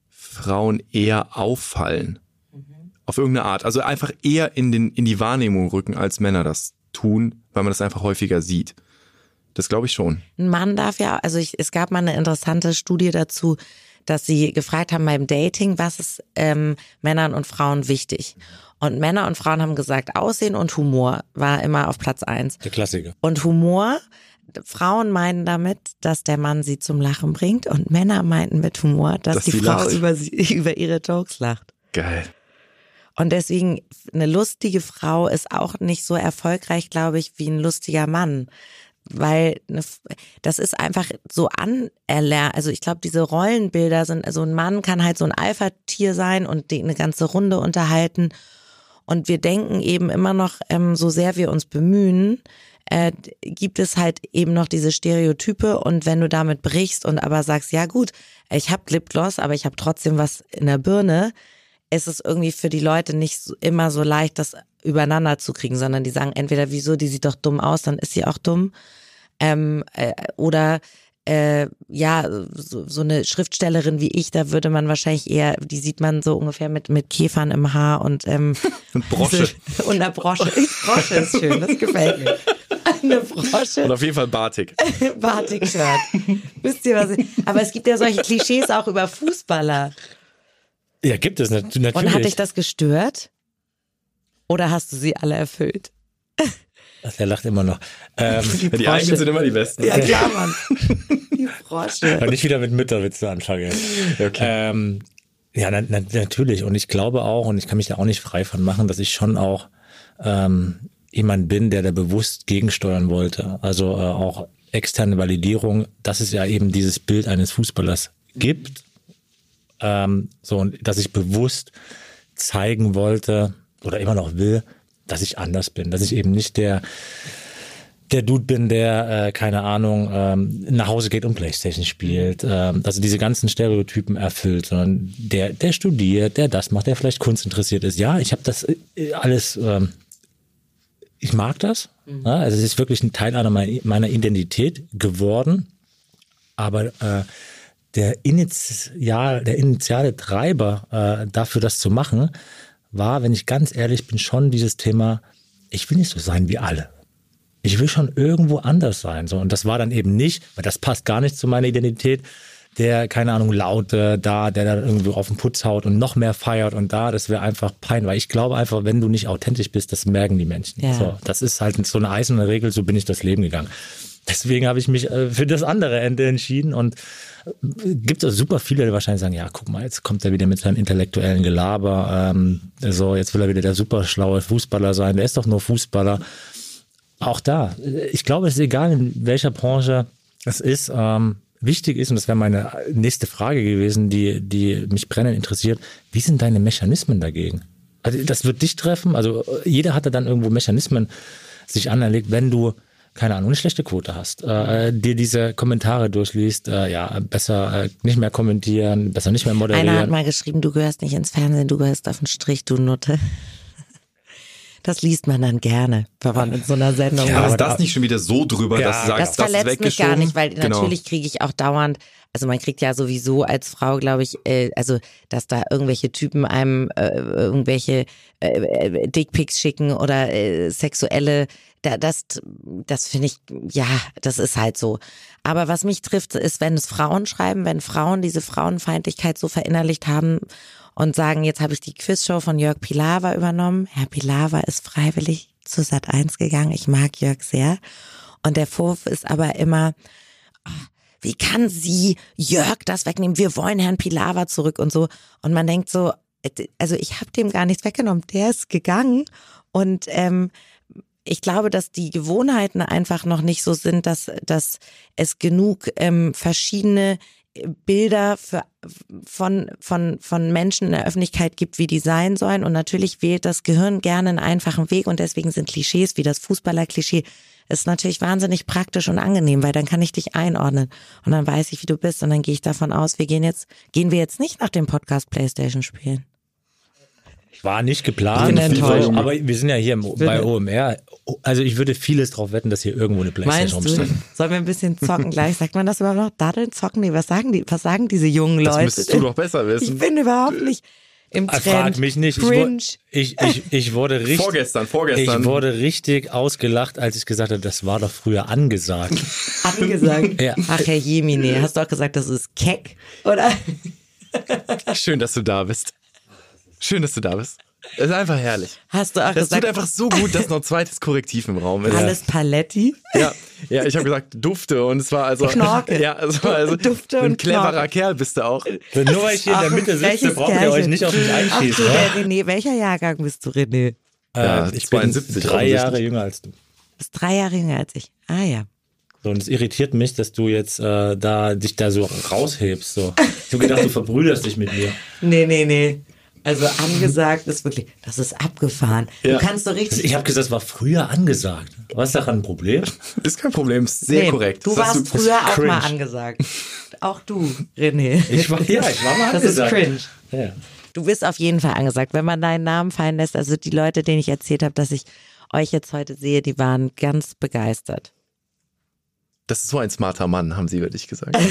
Frauen eher auffallen. Auf irgendeine Art. Also einfach eher in, den, in die Wahrnehmung rücken, als Männer das tun, weil man das einfach häufiger sieht. Das glaube ich schon. Ein Mann darf ja, also ich, es gab mal eine interessante Studie dazu, dass sie gefragt haben beim Dating, was ist ähm, Männern und Frauen wichtig. Und Männer und Frauen haben gesagt, Aussehen und Humor war immer auf Platz eins. Der Klassiker. Und Humor, Frauen meinen damit, dass der Mann sie zum Lachen bringt und Männer meinten mit Humor, dass, dass die Frau über, sie, über ihre Jokes lacht. Geil. Und deswegen, eine lustige Frau ist auch nicht so erfolgreich, glaube ich, wie ein lustiger Mann weil ne, das ist einfach so anerlernt. Also ich glaube, diese Rollenbilder sind, also ein Mann kann halt so ein Alpha-Tier sein und die eine ganze Runde unterhalten. Und wir denken eben immer noch, ähm, so sehr wir uns bemühen, äh, gibt es halt eben noch diese Stereotype und wenn du damit brichst und aber sagst, ja gut, ich habe Lipgloss, aber ich habe trotzdem was in der Birne, ist es irgendwie für die Leute nicht so, immer so leicht, das übereinander zu kriegen, sondern die sagen entweder, wieso, die sieht doch dumm aus, dann ist sie auch dumm. Ähm, äh, oder äh, ja, so, so eine Schriftstellerin wie ich, da würde man wahrscheinlich eher, die sieht man so ungefähr mit, mit Käfern im Haar und, ähm, und Brosche. und einer Brosche. Brosche ist schön, das gefällt mir. Eine Brosche. Und auf jeden Fall Batik. Batik-Shirt. Wisst ihr was? Ich, aber es gibt ja solche Klischees auch über Fußballer. Ja, gibt es natürlich. Und hat dich das gestört? Oder hast du sie alle erfüllt? Ach, der lacht immer noch. Ähm, die, die eigenen sind immer die besten. Ja, klar, Mann. Die Frosche. Und nicht wieder mit Mütterwitze anfangen. Okay. Ähm, ja, na, na, natürlich. Und ich glaube auch, und ich kann mich da auch nicht frei von machen, dass ich schon auch ähm, jemand bin, der da bewusst gegensteuern wollte. Also äh, auch externe Validierung, dass es ja eben dieses Bild eines Fußballers gibt. Ähm, so, und dass ich bewusst zeigen wollte oder immer noch will, dass ich anders bin, dass ich eben nicht der der Dude bin, der, äh, keine Ahnung, ähm, nach Hause geht und Playstation spielt, ähm, also diese ganzen Stereotypen erfüllt, sondern der, der studiert, der das macht, der vielleicht kunstinteressiert ist. Ja, ich habe das äh, alles, ähm, ich mag das. Mhm. Ja, also es ist wirklich ein Teil einer meiner Identität geworden, aber äh, der Initial, der initiale Treiber äh, dafür, das zu machen, war, wenn ich ganz ehrlich bin, schon dieses Thema, ich will nicht so sein wie alle. Ich will schon irgendwo anders sein. So. Und das war dann eben nicht, weil das passt gar nicht zu meiner Identität, der, keine Ahnung, laute da, der da irgendwo auf den Putz haut und noch mehr feiert und da, das wäre einfach Pein, weil ich glaube einfach, wenn du nicht authentisch bist, das merken die Menschen. Ja. So, das ist halt so eine eiserne Regel, so bin ich das Leben gegangen. Deswegen habe ich mich äh, für das andere Ende entschieden und äh, gibt es super viele, die wahrscheinlich sagen, ja, guck mal, jetzt kommt er wieder mit seinem intellektuellen Gelaber, ähm, so, jetzt will er wieder der super schlaue Fußballer sein, der ist doch nur Fußballer. Auch da, ich glaube, es ist egal, in welcher Branche es ist, ähm, wichtig ist, und das wäre meine nächste Frage gewesen, die, die mich brennend interessiert, wie sind deine Mechanismen dagegen? Also das wird dich treffen, also jeder hat da dann irgendwo Mechanismen sich anerlegt, wenn du keine Ahnung, eine schlechte Quote hast, äh, dir diese Kommentare durchliest, äh, ja, besser äh, nicht mehr kommentieren, besser nicht mehr moderieren. Einer hat mal geschrieben, du gehörst nicht ins Fernsehen, du gehörst auf den Strich, du Nutte. das liest man dann gerne, wenn man in so einer Sendung Ja, ist. ist das nicht schon wieder so drüber, Ja, dass du sagst, Das das, verletzt ist mich gar nicht, weil Genau. natürlich kriege ich auch dauernd, also man kriegt ja sowieso als Frau, glaube ich, äh, also dass da irgendwelche Typen einem äh, irgendwelche äh, äh, Dickpics schicken oder äh, sexuelle, da, das, das finde ich, ja, das ist halt so. Aber was mich trifft, ist, wenn es Frauen schreiben, wenn Frauen diese Frauenfeindlichkeit so verinnerlicht haben und sagen, jetzt habe ich die Quizshow von Jörg Pilawa übernommen. Herr Pilawa ist freiwillig zu Sat 1 gegangen. Ich mag Jörg sehr. Und der Vorwurf ist aber immer, ah, wie kann sie Jörg das wegnehmen? Wir wollen Herrn Pilawa zurück und so. Und man denkt so, äh, also ich habe dem gar nichts weggenommen. Der ist gegangen und ähm, ich glaube, dass die Gewohnheiten einfach noch nicht so sind, dass, dass es genug ähm, verschiedene Bilder für, von, von, von Menschen in der Öffentlichkeit gibt, wie die sein sollen. Und natürlich wählt das Gehirn gerne einen einfachen Weg und deswegen sind Klischees wie das Fußballer-Klischee ist natürlich wahnsinnig praktisch und angenehm, weil dann kann ich dich einordnen und dann weiß ich, wie du bist und dann gehe ich davon aus, wir gehen jetzt, gehen wir jetzt nicht nach dem Podcast Playstation spielen. War nicht geplant, Ich aber wir sind ja hier im, bei OMR. Also ich würde vieles drauf wetten, dass hier irgendwo eine Playstation rumsteht. Sollen wir ein bisschen zocken gleich? Sagt man das überhaupt noch? Daddeln, zocken? Nee, was sagen die, was sagen diese jungen Das Leute? müsstest du doch besser Ich wissen. bin überhaupt nicht im Ah, Trend. Frag mich nicht. Ich, Cringe. ich, ich, ich wurde richtig. Vorgestern, vorgestern. Ich wurde richtig ausgelacht, als ich gesagt habe, das war doch früher angesagt. angesagt. Ja. Ach, Herr Jemine, hast du auch gesagt, das ist keck, oder? Schön, dass du da bist. Schön, dass du da bist. Das ist einfach herrlich. Hast du auch Das tut gesagt, einfach so gut, dass noch ein zweites Korrektiv im Raum ist. alles Paletti? Ja, ja ich habe gesagt Dufte und es war also Knorke. Ja, es war also Dufte ein und cleverer Knorke. Kerl bist du auch. Nur weil ich hier in der Ach, Mitte sitze, braucht ihr euch nicht auf mich Ach einschießen. du, ne? der René, welcher Jahrgang bist du, René? Ja, Äh, ich bin 72 drei offensichtlich. Jahre jünger als du. Du bist drei Jahre jünger als ich. Ah ja. So, und es irritiert mich, dass du jetzt äh, da dich da so raushebst. So. Ich habe gedacht, du verbrüderst dich mit mir. Nee, nee, nee. Also angesagt ist wirklich, das ist abgefahren. Ja. Du kannst doch richtig. Ich habe gesagt, das war früher angesagt. Was ist daran ein Problem? Ist kein Problem, ist sehr Nee, korrekt. Du Das warst früher auch cringe. mal angesagt. Auch du, René. Ich war, ja, ich war mal Das ist angesagt. cringe. Ja. Du bist auf jeden Fall angesagt. Wenn man deinen Namen fallen lässt, also die Leute, denen ich erzählt habe, dass ich euch jetzt heute sehe, die waren ganz begeistert. Das ist so ein smarter Mann, haben sie über dich gesagt.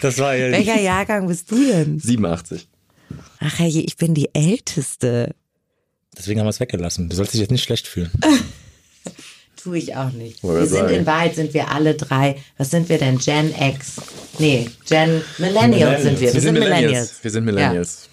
Das war ja Welcher Jahrgang bist du denn? 87. Ach hey, ich bin die Älteste. Deswegen haben wir es weggelassen. Du sollst dich jetzt nicht schlecht fühlen. Tue ich auch nicht. Wollte Wir sind in Wahrheit sind wir alle drei. Was sind wir denn? Gen X? Nee, Gen Millennials, sind wir. Wir, sind Millennials. Wir sind Millennials.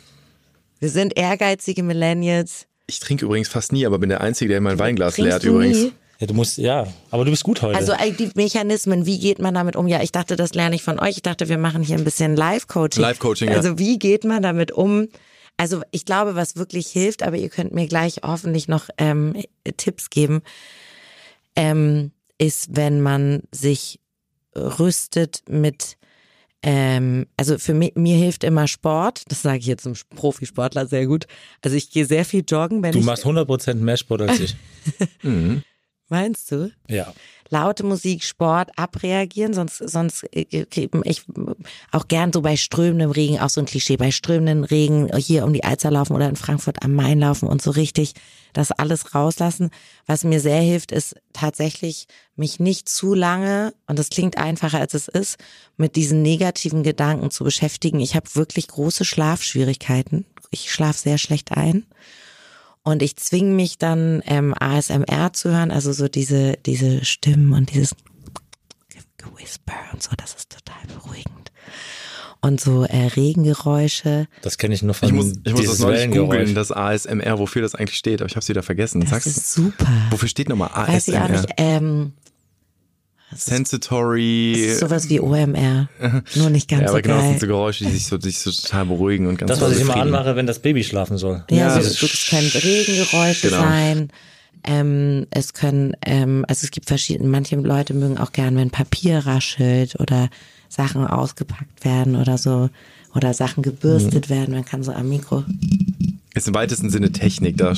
Wir sind ehrgeizige Millennials. Ich trinke übrigens fast nie, aber bin der Einzige, der mein Weinglas Trinkst leert du übrigens. nie? Ja, du musst, ja, aber du bist gut heute. Also äh, die Mechanismen, wie geht man damit um? Ja, ich dachte, das lerne ich von euch. Ich dachte, wir machen hier ein bisschen Live-Coaching. Live-Coaching, ja. Also wie geht man damit um? Also ich glaube, was wirklich hilft, aber ihr könnt mir gleich hoffentlich noch ähm, Tipps geben, ähm, ist, wenn man sich rüstet mit ähm, also für mich, mir hilft immer Sport. Das sage ich jetzt zum Profisportler sehr gut. Also ich gehe sehr viel joggen, wenn du ich. machst 100% mehr Sport als ich. Meinst du? Ja. laute Musik, Sport abreagieren, sonst, sonst äh, ich auch gern so bei strömendem Regen, auch so ein Klischee, bei strömendem Regen hier um die Alster laufen oder in Frankfurt am Main laufen und so richtig das alles rauslassen. Was mir sehr hilft, ist tatsächlich mich nicht zu lange, und das klingt einfacher als es ist, mit diesen negativen Gedanken zu beschäftigen. Ich habe wirklich große Schlafschwierigkeiten. Ich schlafe sehr schlecht ein. Und ich zwinge mich dann ähm, ASMR zu hören, also so diese, diese Stimmen und dieses Whisper und so, das ist total beruhigend. Und so äh, Regengeräusche. Das kenne ich nur von Ich muss, ich muss das neulich googeln, das ASMR, wofür das eigentlich steht, aber ich habe es wieder vergessen. Das Sagst du? ist super. Wofür steht nochmal ASMR? Weiß ich auch nicht. Ähm, Sensitory. ist sowas wie OMR. Nur nicht ganz ja, aber so genau, das geil. sind so Geräusche, die sich so, die sich so total beruhigen und ganz Das, was ich immer anmache, wenn das Baby schlafen soll. Ja, Ja, so, das so, es können Regengeräusche Genau. sein. Ähm, es können, ähm, also es gibt verschiedene, manche Leute mögen auch gern, wenn Papier raschelt oder Sachen ausgepackt werden oder so. Oder Sachen gebürstet Mhm. werden. Man kann so am Mikro. Ist im weitesten Sinne Technik, da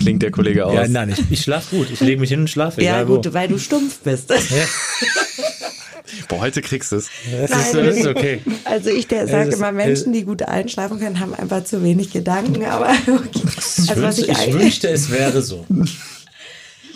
klingt der Kollege aus. Ja, nein, ich, ich schlafe gut. Ich lege mich hin und schlafe. Ja, gut, Wo. weil du stumpf bist. Boah, heute kriegst du es. Das ist, das ist okay. Also ich sage immer, Menschen, die gut einschlafen können, haben einfach zu wenig Gedanken. Aber okay. Ich, Also was wünschte, ich, ich wünschte, es wäre so.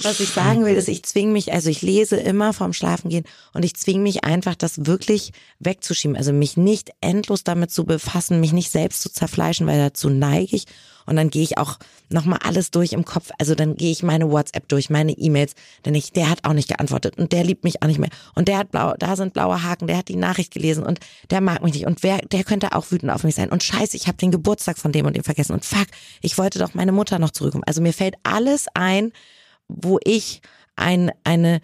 Was ich sagen will, ist, ich zwinge mich, also ich lese immer vorm Schlafengehen und ich zwinge mich einfach, das wirklich wegzuschieben. Also mich nicht endlos damit zu befassen, mich nicht selbst zu zerfleischen, weil dazu neige ich. Und dann gehe ich auch nochmal alles durch im Kopf. Also dann gehe ich meine WhatsApp durch, meine E-Mails. Denn ich, der hat auch nicht geantwortet und der liebt mich auch nicht mehr. Und der hat blau, da sind blaue Haken, der hat die Nachricht gelesen und der mag mich nicht. Und wer, der könnte auch wütend auf mich sein. Und scheiße, ich habe den Geburtstag von dem und dem vergessen. Und fuck, ich wollte doch meine Mutter noch zurückkommen. Also mir fällt alles ein, wo ich ein, eine,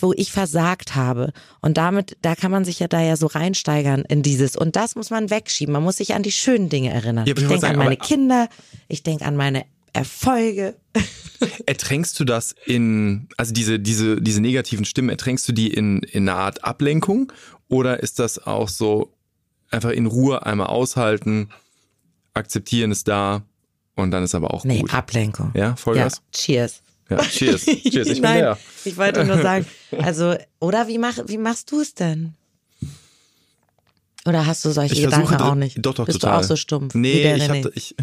wo ich versagt habe. Und damit, da kann man sich ja da ja so reinsteigern in dieses. Und das muss man wegschieben. Man muss sich an die schönen Dinge erinnern. Ja, ich denke an meine Kinder, ich denke an meine Erfolge. Ertränkst du das in, also diese, diese, diese negativen Stimmen, ertränkst du die in, in einer Art Ablenkung? Oder ist das auch so einfach in Ruhe einmal aushalten, akzeptieren ist da und dann ist aber auch Nee, gut? Ablenkung. Ja, Ja, Vollgas? cheers. Ja, cheers. Cheers, ich bin Nein, ich wollte nur sagen, also, oder wie, mach, wie machst du es denn? Oder hast du solche Ich Gedanken versuche, auch nicht? Doch, doch, Bist total. du auch so stumpf? wie Nee, der ich René? habe ich,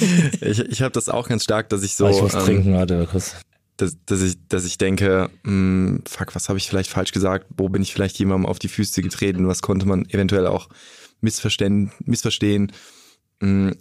ich, ich hab das auch ganz stark, dass ich so, So, ich muss ähm, trinken, warte kurz. dass, dass, ich, dass ich denke, mh, fuck, was habe ich vielleicht falsch gesagt? Wo bin ich vielleicht jemandem auf die Füße getreten? Was konnte man eventuell auch missverstehen? missverstehen? Mh,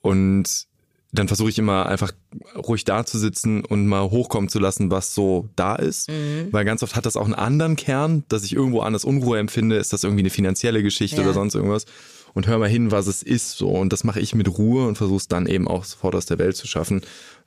Und dann versuche ich immer einfach ruhig da zu sitzen und mal hochkommen zu lassen, was so da ist. Weil ganz oft hat das auch einen anderen Kern, dass ich irgendwo anders Unruhe empfinde. Ist das irgendwie eine finanzielle Geschichte Ja. oder sonst irgendwas? Und hör mal hin, was es ist so. Und das mache ich mit Ruhe und versuche es dann eben auch sofort aus der Welt zu schaffen.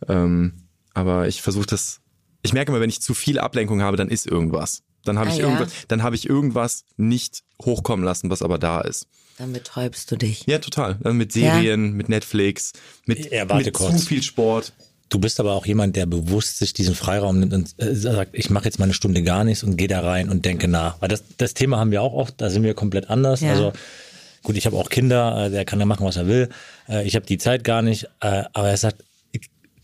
Ähm, aber ich versuche das. Ich merke immer, wenn ich zu viel Ablenkung habe, dann ist irgendwas. Dann habe Ah, ich ja? irgendwas, dann habe ich irgendwas nicht hochkommen lassen, was aber da ist. Dann betäubst du dich. Ja, total. Mit Serien, mit Netflix, mit, Ja, mit zu viel Sport. Du bist aber auch jemand, der bewusst sich diesen Freiraum nimmt und äh, sagt, ich mache jetzt mal eine Stunde gar nichts und gehe da rein und denke nach. Weil das, das Thema haben wir auch oft, da sind wir komplett anders. Ja. Also gut, ich habe auch Kinder, äh, der kann da machen, was er will. Äh, ich habe die Zeit gar nicht. Äh, aber er sagt,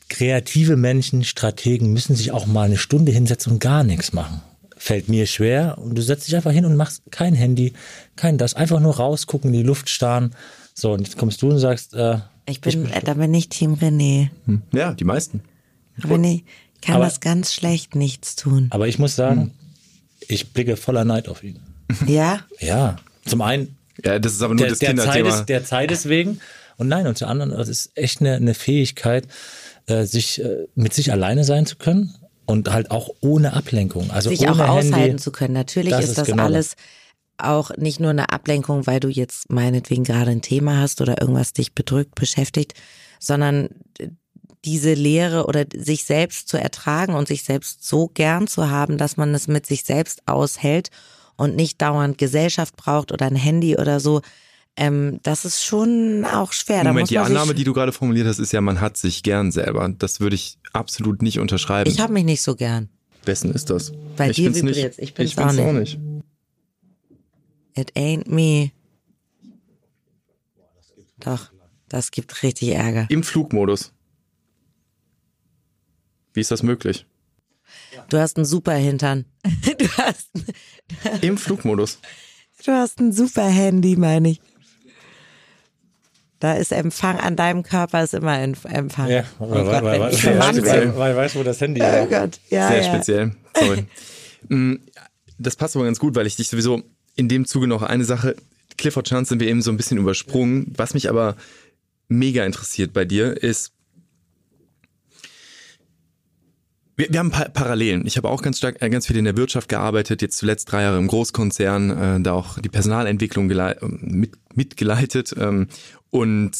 kreative Menschen, Strategen müssen sich auch mal eine Stunde hinsetzen und gar nichts machen. Fällt mir schwer und du setzt dich einfach hin und machst kein Handy, kein das, einfach nur rausgucken, in die Luft starren. So, und jetzt kommst du und sagst, äh, Ich bin, äh, da bin ich Team René. Ja, die meisten. René, ich kann Aber- das ganz schlecht nichts tun. aber ich muss sagen, ich blicke voller Neid auf ihn. Ja? Ja, zum einen Ja, das ist aber nur der, das der, Zeit Kinderthema. ist, der Zeit ist wegen und nein, und zum anderen, das ist echt eine, eine Fähigkeit, äh, sich äh, mit sich alleine sein zu können und halt auch ohne Ablenkung. Also sich ohne auch Handy. aushalten zu können. Natürlich Das ist, ist das genau alles auch nicht nur eine Ablenkung, weil du jetzt meinetwegen gerade ein Thema hast oder irgendwas dich bedrückt, beschäftigt, sondern diese Lehre oder sich selbst zu ertragen und sich selbst so gern zu haben, dass man es mit sich selbst aushält und nicht dauernd Gesellschaft braucht oder ein Handy oder so. Ähm, das ist schon auch schwer. Moment, die Annahme, die du gerade formuliert hast, ist ja, man hat sich gern selber. Das würde ich absolut nicht unterschreiben. ich habe mich nicht so gern. Wessen ist das? Bei ich dir bin's nicht. vibriert's, ich bin's bin's auch auch nicht. It ain't me. Doch, das gibt richtig Ärger. Im Flugmodus. Wie ist das möglich? Du hast einen super Hintern. Du hast, Im Flugmodus. du hast ein super Handy, meine ich. Da ist Empfang, an deinem Körper ist immer Em- Empfang. Ja, oh weil, Gott, weil, weil, ich weil, weiß, wo das Handy Oh ist. Gott, ja, Sehr ja. speziell. Sorry. Mm, das passt aber ganz gut, weil ich dich sowieso in dem Zuge noch eine Sache, Clifford Chance sind wir eben so ein bisschen übersprungen. Was mich aber mega interessiert bei dir ist, wir, wir haben pa Parallelen. Ich habe auch ganz stark, äh, ganz viel in der Wirtschaft gearbeitet, jetzt zuletzt drei Jahre im Großkonzern, äh, da auch die Personalentwicklung mit, mitgeleitet. Ähm, und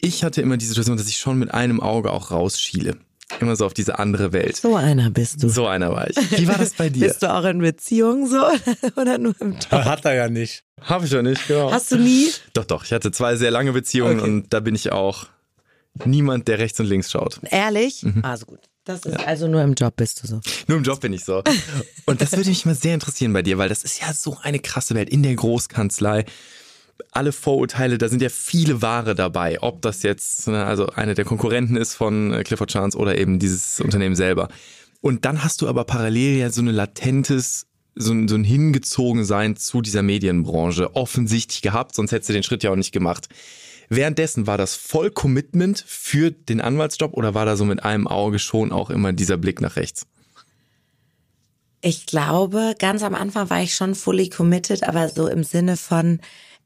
ich hatte immer die Situation, dass ich schon mit einem Auge auch rausschiele. Immer so auf diese andere Welt. So einer bist du. So einer war ich. Wie war das bei dir? Bist du auch in Beziehung so oder nur im Job? Hat er ja nicht. Habe ich ja nicht, genau. Hast du nie? Doch, doch. Ich hatte zwei sehr lange Beziehungen Okay. und da bin ich auch niemand, der rechts und links schaut. Ehrlich? Mhm. Also gut. Das ist also nur im Job bist du so. Nur im Job bin ich so. Und das würde mich mal sehr interessieren bei dir, weil das ist ja so eine krasse Welt in der Großkanzlei. Alle Vorurteile, da sind ja viele Ware dabei. Ob das jetzt ne, also eine der Konkurrenten ist von äh, Clifford Chance oder eben dieses Unternehmen selber. Und dann hast du aber parallel ja so eine latentes, so ein, so ein Hingezogensein zu dieser Medienbranche offensichtlich gehabt, sonst hättest du den Schritt ja auch nicht gemacht. Währenddessen war das voll Commitment für den Anwaltsjob oder war da so mit einem Auge schon auch immer dieser Blick nach rechts? Ich glaube, ganz am Anfang war ich schon fully committed, aber so im Sinne von,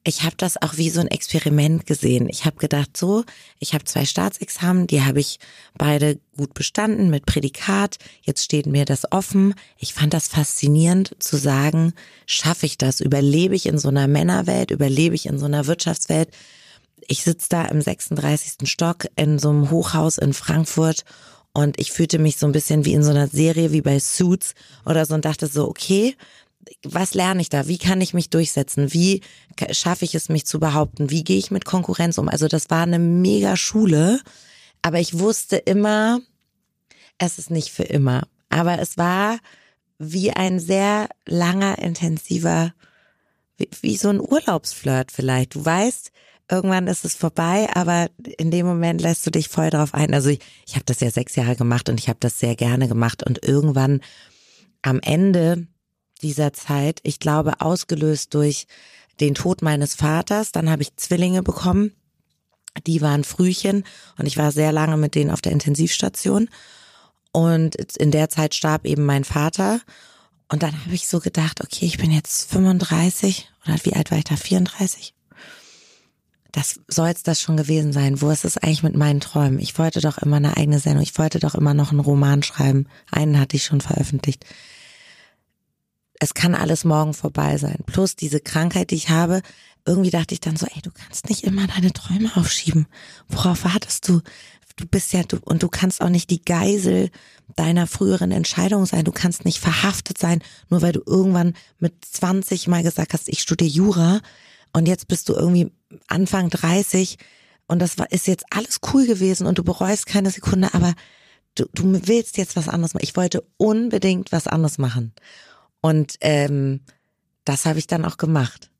ich habe das auch wie so ein Experiment gesehen. Ich habe gedacht, so, ich habe zwei Staatsexamen, die habe ich beide gut bestanden mit Prädikat. Jetzt steht mir das offen. Ich fand das faszinierend zu sagen, schaffe ich das? Überlebe ich in so einer Männerwelt? Überlebe ich in so einer Wirtschaftswelt? Ich sitze da im 36. Stock in so einem Hochhaus in Frankfurt und ich fühlte mich so ein bisschen wie in so einer Serie wie bei Suits oder so und dachte so, okay, was lerne ich da? Wie kann ich mich durchsetzen? Wie schaffe ich es, mich zu behaupten? Wie gehe ich mit Konkurrenz um? Also das war eine mega Schule, aber ich wusste immer, es ist nicht für immer. Aber es war wie ein sehr langer, intensiver, wie, wie so ein Urlaubsflirt vielleicht. Du weißt, irgendwann ist es vorbei, aber in dem Moment lässt du dich voll drauf ein. Also ich, ich habe das ja sechs Jahre gemacht und ich habe das sehr gerne gemacht und irgendwann am Ende dieser Zeit, ich glaube ausgelöst durch den Tod meines Vaters, dann habe ich Zwillinge bekommen. Die waren Frühchen und ich war sehr lange mit denen auf der Intensivstation. Und in der Zeit starb eben mein Vater. Und dann habe ich so gedacht, okay, ich bin jetzt 35 oder wie alt war ich da? 34? das soll jetzt das schon gewesen sein. Wo ist es eigentlich mit meinen Träumen? Ich wollte doch immer eine eigene Sendung. Ich wollte doch immer noch einen Roman schreiben. Einen hatte ich schon veröffentlicht. Es kann alles morgen vorbei sein. Plus diese Krankheit, die ich habe. Irgendwie dachte ich dann so, ey, du kannst nicht immer deine Träume aufschieben. Worauf wartest du? Du bist ja, du, und du kannst auch nicht die Geisel deiner früheren Entscheidung sein. Du kannst nicht verhaftet sein, nur weil du irgendwann mit 20 mal gesagt hast, ich studiere Jura und jetzt bist du irgendwie Anfang 30 und das war, ist jetzt alles cool gewesen und du bereust keine Sekunde, aber du, du willst jetzt was anderes machen. Ich wollte unbedingt was anderes machen. Und ähm, das habe ich dann auch gemacht.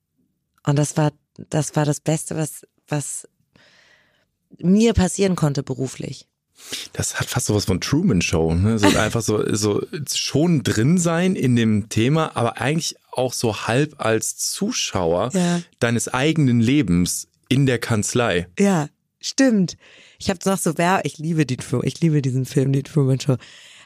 Und das war, das war das Beste, was, was mir passieren konnte beruflich. Das hat fast sowas von Truman Show. Ne? So einfach so, so schon drin sein in dem Thema, aber eigentlich auch so halb als Zuschauer ja. deines eigenen Lebens in der Kanzlei. Ja, stimmt. Ich habe noch so, ich liebe die ich liebe diesen Film, die Truman Show.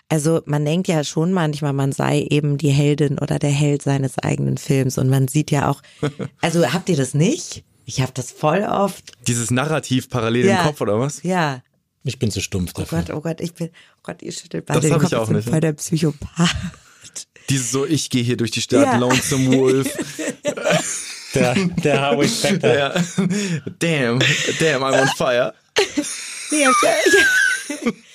Also man denkt ja schon manchmal, man sei eben die Heldin oder der Held seines eigenen Films und man sieht ja auch, also habt ihr das nicht? Ich habe das voll oft. Dieses Narrativ parallel ja. im Kopf oder was? Ja. Ich bin zu stumpf dafür. Oh Gott, oh Gott, ich bin, oh Gott, ihr schüttelt beide das den Kopf. Ich auch nicht. voll der Psychopath. Dieses so, ich gehe hier durch die Stadt, ja. Lonesome Wolf. der, der Harvey Specter. Ja. Damn, damn, I'm on fire. Nee, ich, ich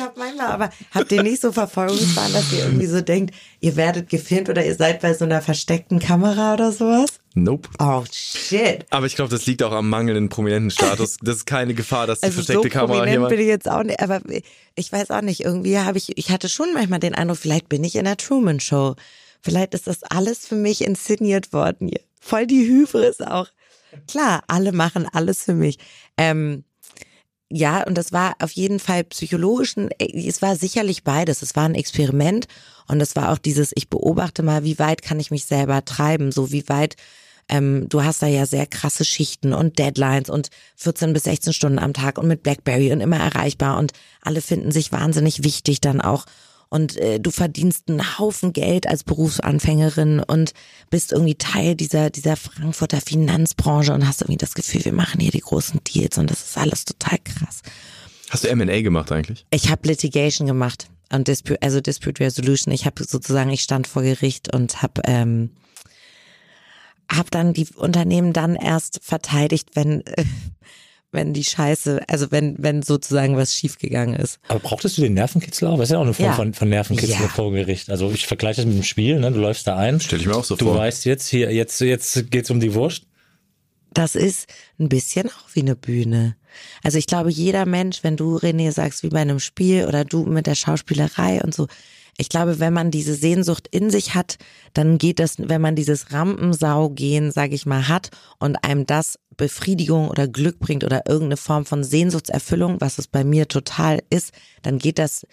habe manchmal, aber habt ihr nicht so Verfolgungswahn, dass ihr irgendwie so denkt, ihr werdet gefilmt oder ihr seid bei so einer versteckten Kamera oder sowas? Nope. Oh shit. Aber ich glaube, das liegt auch am mangelnden prominenten Status. Das ist keine Gefahr, dass die also versteckte so Kamera hier bin ich jetzt auch nicht, aber ich weiß auch nicht, irgendwie habe ich, ich hatte schon manchmal den Eindruck, vielleicht bin ich in der Truman Show. Vielleicht ist das alles für mich inszeniert worden hier. Voll die Hybris auch. Klar, alle machen alles für mich. Ähm, ja, und das war auf jeden Fall psychologisch, es war sicherlich beides. Es war ein Experiment und es war auch dieses, ich beobachte mal, wie weit kann ich mich selber treiben, so wie weit ähm, du hast da ja sehr krasse Schichten und Deadlines und 14 bis 16 Stunden am Tag und mit Blackberry und immer erreichbar und alle finden sich wahnsinnig wichtig dann auch und äh, du verdienst einen Haufen Geld als Berufsanfängerin und bist irgendwie Teil dieser, dieser Frankfurter Finanzbranche und hast irgendwie das Gefühl, wir machen hier die großen Deals und das ist alles total krass. Hast du M&A gemacht eigentlich? Ich habe Litigation gemacht und Dispute, also Dispute Resolution. Ich habe sozusagen, ich stand vor Gericht und habe ähm, hab dann die Unternehmen dann erst verteidigt, wenn äh, wenn die Scheiße, also wenn, wenn sozusagen was schiefgegangen ist. Aber brauchtest du den Nervenkitzel auch? Das ist ja auch eine Form ja. von, von Nervenkitzel ja. vor Gericht. Also ich vergleiche das mit dem Spiel, ne? Du läufst da ein. Stell ich mir auch so du vor. Du weißt jetzt hier, jetzt, jetzt geht's um die Wurst. Das ist ein bisschen auch wie eine Bühne. Also ich glaube, jeder Mensch, wenn du René sagst, wie bei einem Spiel oder du mit der Schauspielerei und so, ich glaube, wenn man diese Sehnsucht in sich hat, dann geht das, wenn man dieses Rampensaugehen, sage ich mal, hat und einem das Befriedigung oder Glück bringt oder irgendeine Form von Sehnsuchtserfüllung, was es bei mir total ist, dann geht das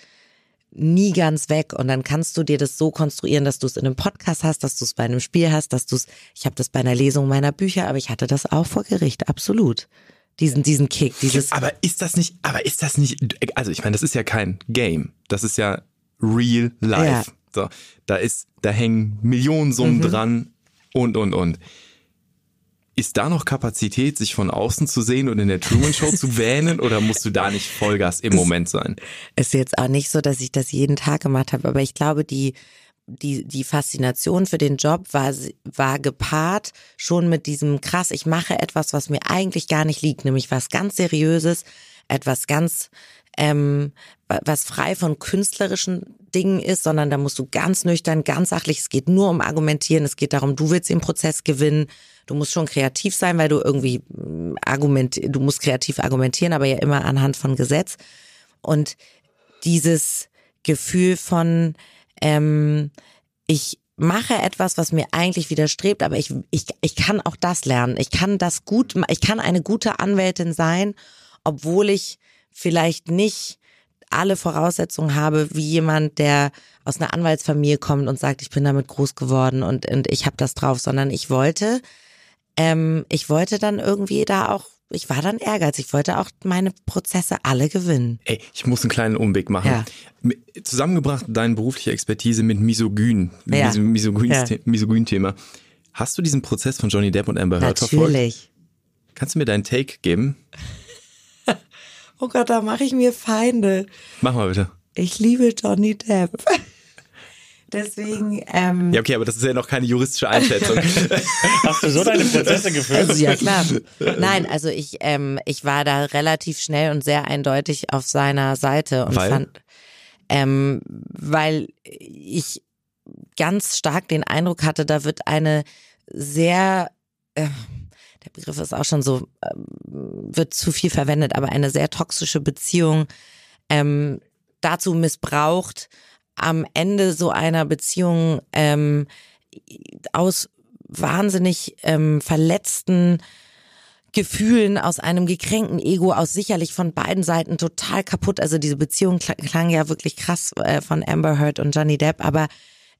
nie ganz weg. Und dann kannst du dir das so konstruieren, dass du es in einem Podcast hast, dass du es bei einem Spiel hast, dass du es, ich habe das bei einer Lesung meiner Bücher, aber ich hatte das auch vor Gericht, absolut. Diesen, diesen Kick, dieses. Aber ist das nicht, aber ist das nicht, also ich meine, das ist ja kein Game. Das ist ja real life. Ja. So, da ist, da hängen Millionen Summen mhm. dran und, und, und. Ist da noch Kapazität, sich von außen zu sehen und in der Truman Show zu wähnen oder musst du da nicht Vollgas im es Moment sein? Ist jetzt auch nicht so, dass ich das jeden Tag gemacht habe, aber ich glaube, die, die, die Faszination für den Job war, war gepaart schon mit diesem krass, ich mache etwas, was mir eigentlich gar nicht liegt, nämlich was ganz Seriöses, etwas ganz, ähm, was frei von künstlerischen Dingen ist, sondern da musst du ganz nüchtern, ganz sachlich, es geht nur um Argumentieren, es geht darum, du willst den Prozess gewinnen, Du musst schon kreativ sein, weil du irgendwie mm, argument, du musst kreativ argumentieren, aber ja immer anhand von Gesetz. Und dieses Gefühl von, ähm, ich mache etwas, was mir eigentlich widerstrebt, aber ich, ich, ich kann auch das lernen. Ich kann das gut, ich kann eine gute Anwältin sein, obwohl ich vielleicht nicht alle Voraussetzungen habe, wie jemand, der aus einer Anwaltsfamilie kommt und sagt, ich bin damit groß geworden und, und ich habe das drauf, sondern ich wollte ähm, ich wollte dann irgendwie da auch ich war dann ehrgeizig, ich wollte auch meine Prozesse alle gewinnen. Ey, ich muss einen kleinen Umweg machen. Ja. Zusammengebracht deine berufliche Expertise mit Misogyn, ja. diesem Misogyn-Thema. Hast du diesen Prozess von Johnny Depp und Amber Heard verfolgt? Natürlich. Kannst du mir deinen Take geben? Oh Gott, da mache ich mir Feinde. Mach mal bitte. Ich liebe Johnny Depp. Deswegen. Ähm, ja, okay, aber das ist ja noch keine juristische Einschätzung. Hast du so deine Prozesse geführt? Also, ja, klar. Nein, also ich, ähm, ich war da relativ schnell und sehr eindeutig auf seiner Seite und weil? fand, ähm, weil ich ganz stark den Eindruck hatte, da wird eine sehr, äh, der Begriff ist auch schon so, äh, wird zu viel verwendet, aber eine sehr toxische Beziehung ähm, dazu missbraucht, am Ende so einer Beziehung ähm, aus wahnsinnig ähm, verletzten Gefühlen, aus einem gekränkten Ego, aus sicherlich von beiden Seiten total kaputt. Also diese Beziehung klang ja wirklich krass äh, von Amber Heard und Johnny Depp, aber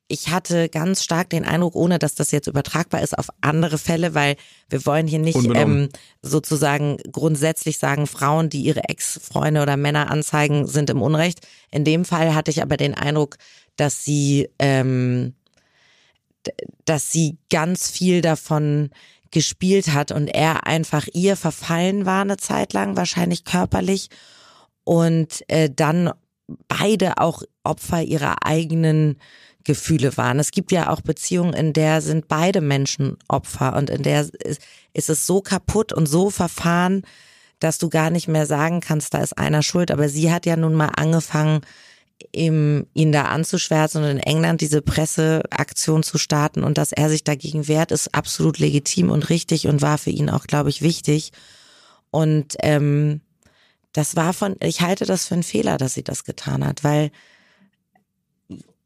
ich hatte ganz stark den Eindruck, ohne dass das jetzt übertragbar ist auf andere Fälle, weil wir wollen hier nicht ähm, sozusagen grundsätzlich sagen, Frauen, die ihre Ex-Freunde oder Männer anzeigen, sind im Unrecht. In dem Fall hatte ich aber den Eindruck, dass sie, ähm, dass sie ganz viel davon gespielt hat und er einfach ihr verfallen war eine Zeit lang, wahrscheinlich körperlich und äh, dann beide auch Opfer ihrer eigenen Gefühle waren. Es gibt ja auch Beziehungen, in der sind beide Menschen Opfer und in der ist, ist es so kaputt und so verfahren, dass du gar nicht mehr sagen kannst, da ist einer schuld. Aber sie hat ja nun mal angefangen, ihm, ihn da anzuschwärzen und in England diese Presseaktion zu starten und dass er sich dagegen wehrt, ist absolut legitim und richtig und war für ihn auch, glaube ich, wichtig. Und ähm, das war von, ich halte das für einen Fehler, dass sie das getan hat, weil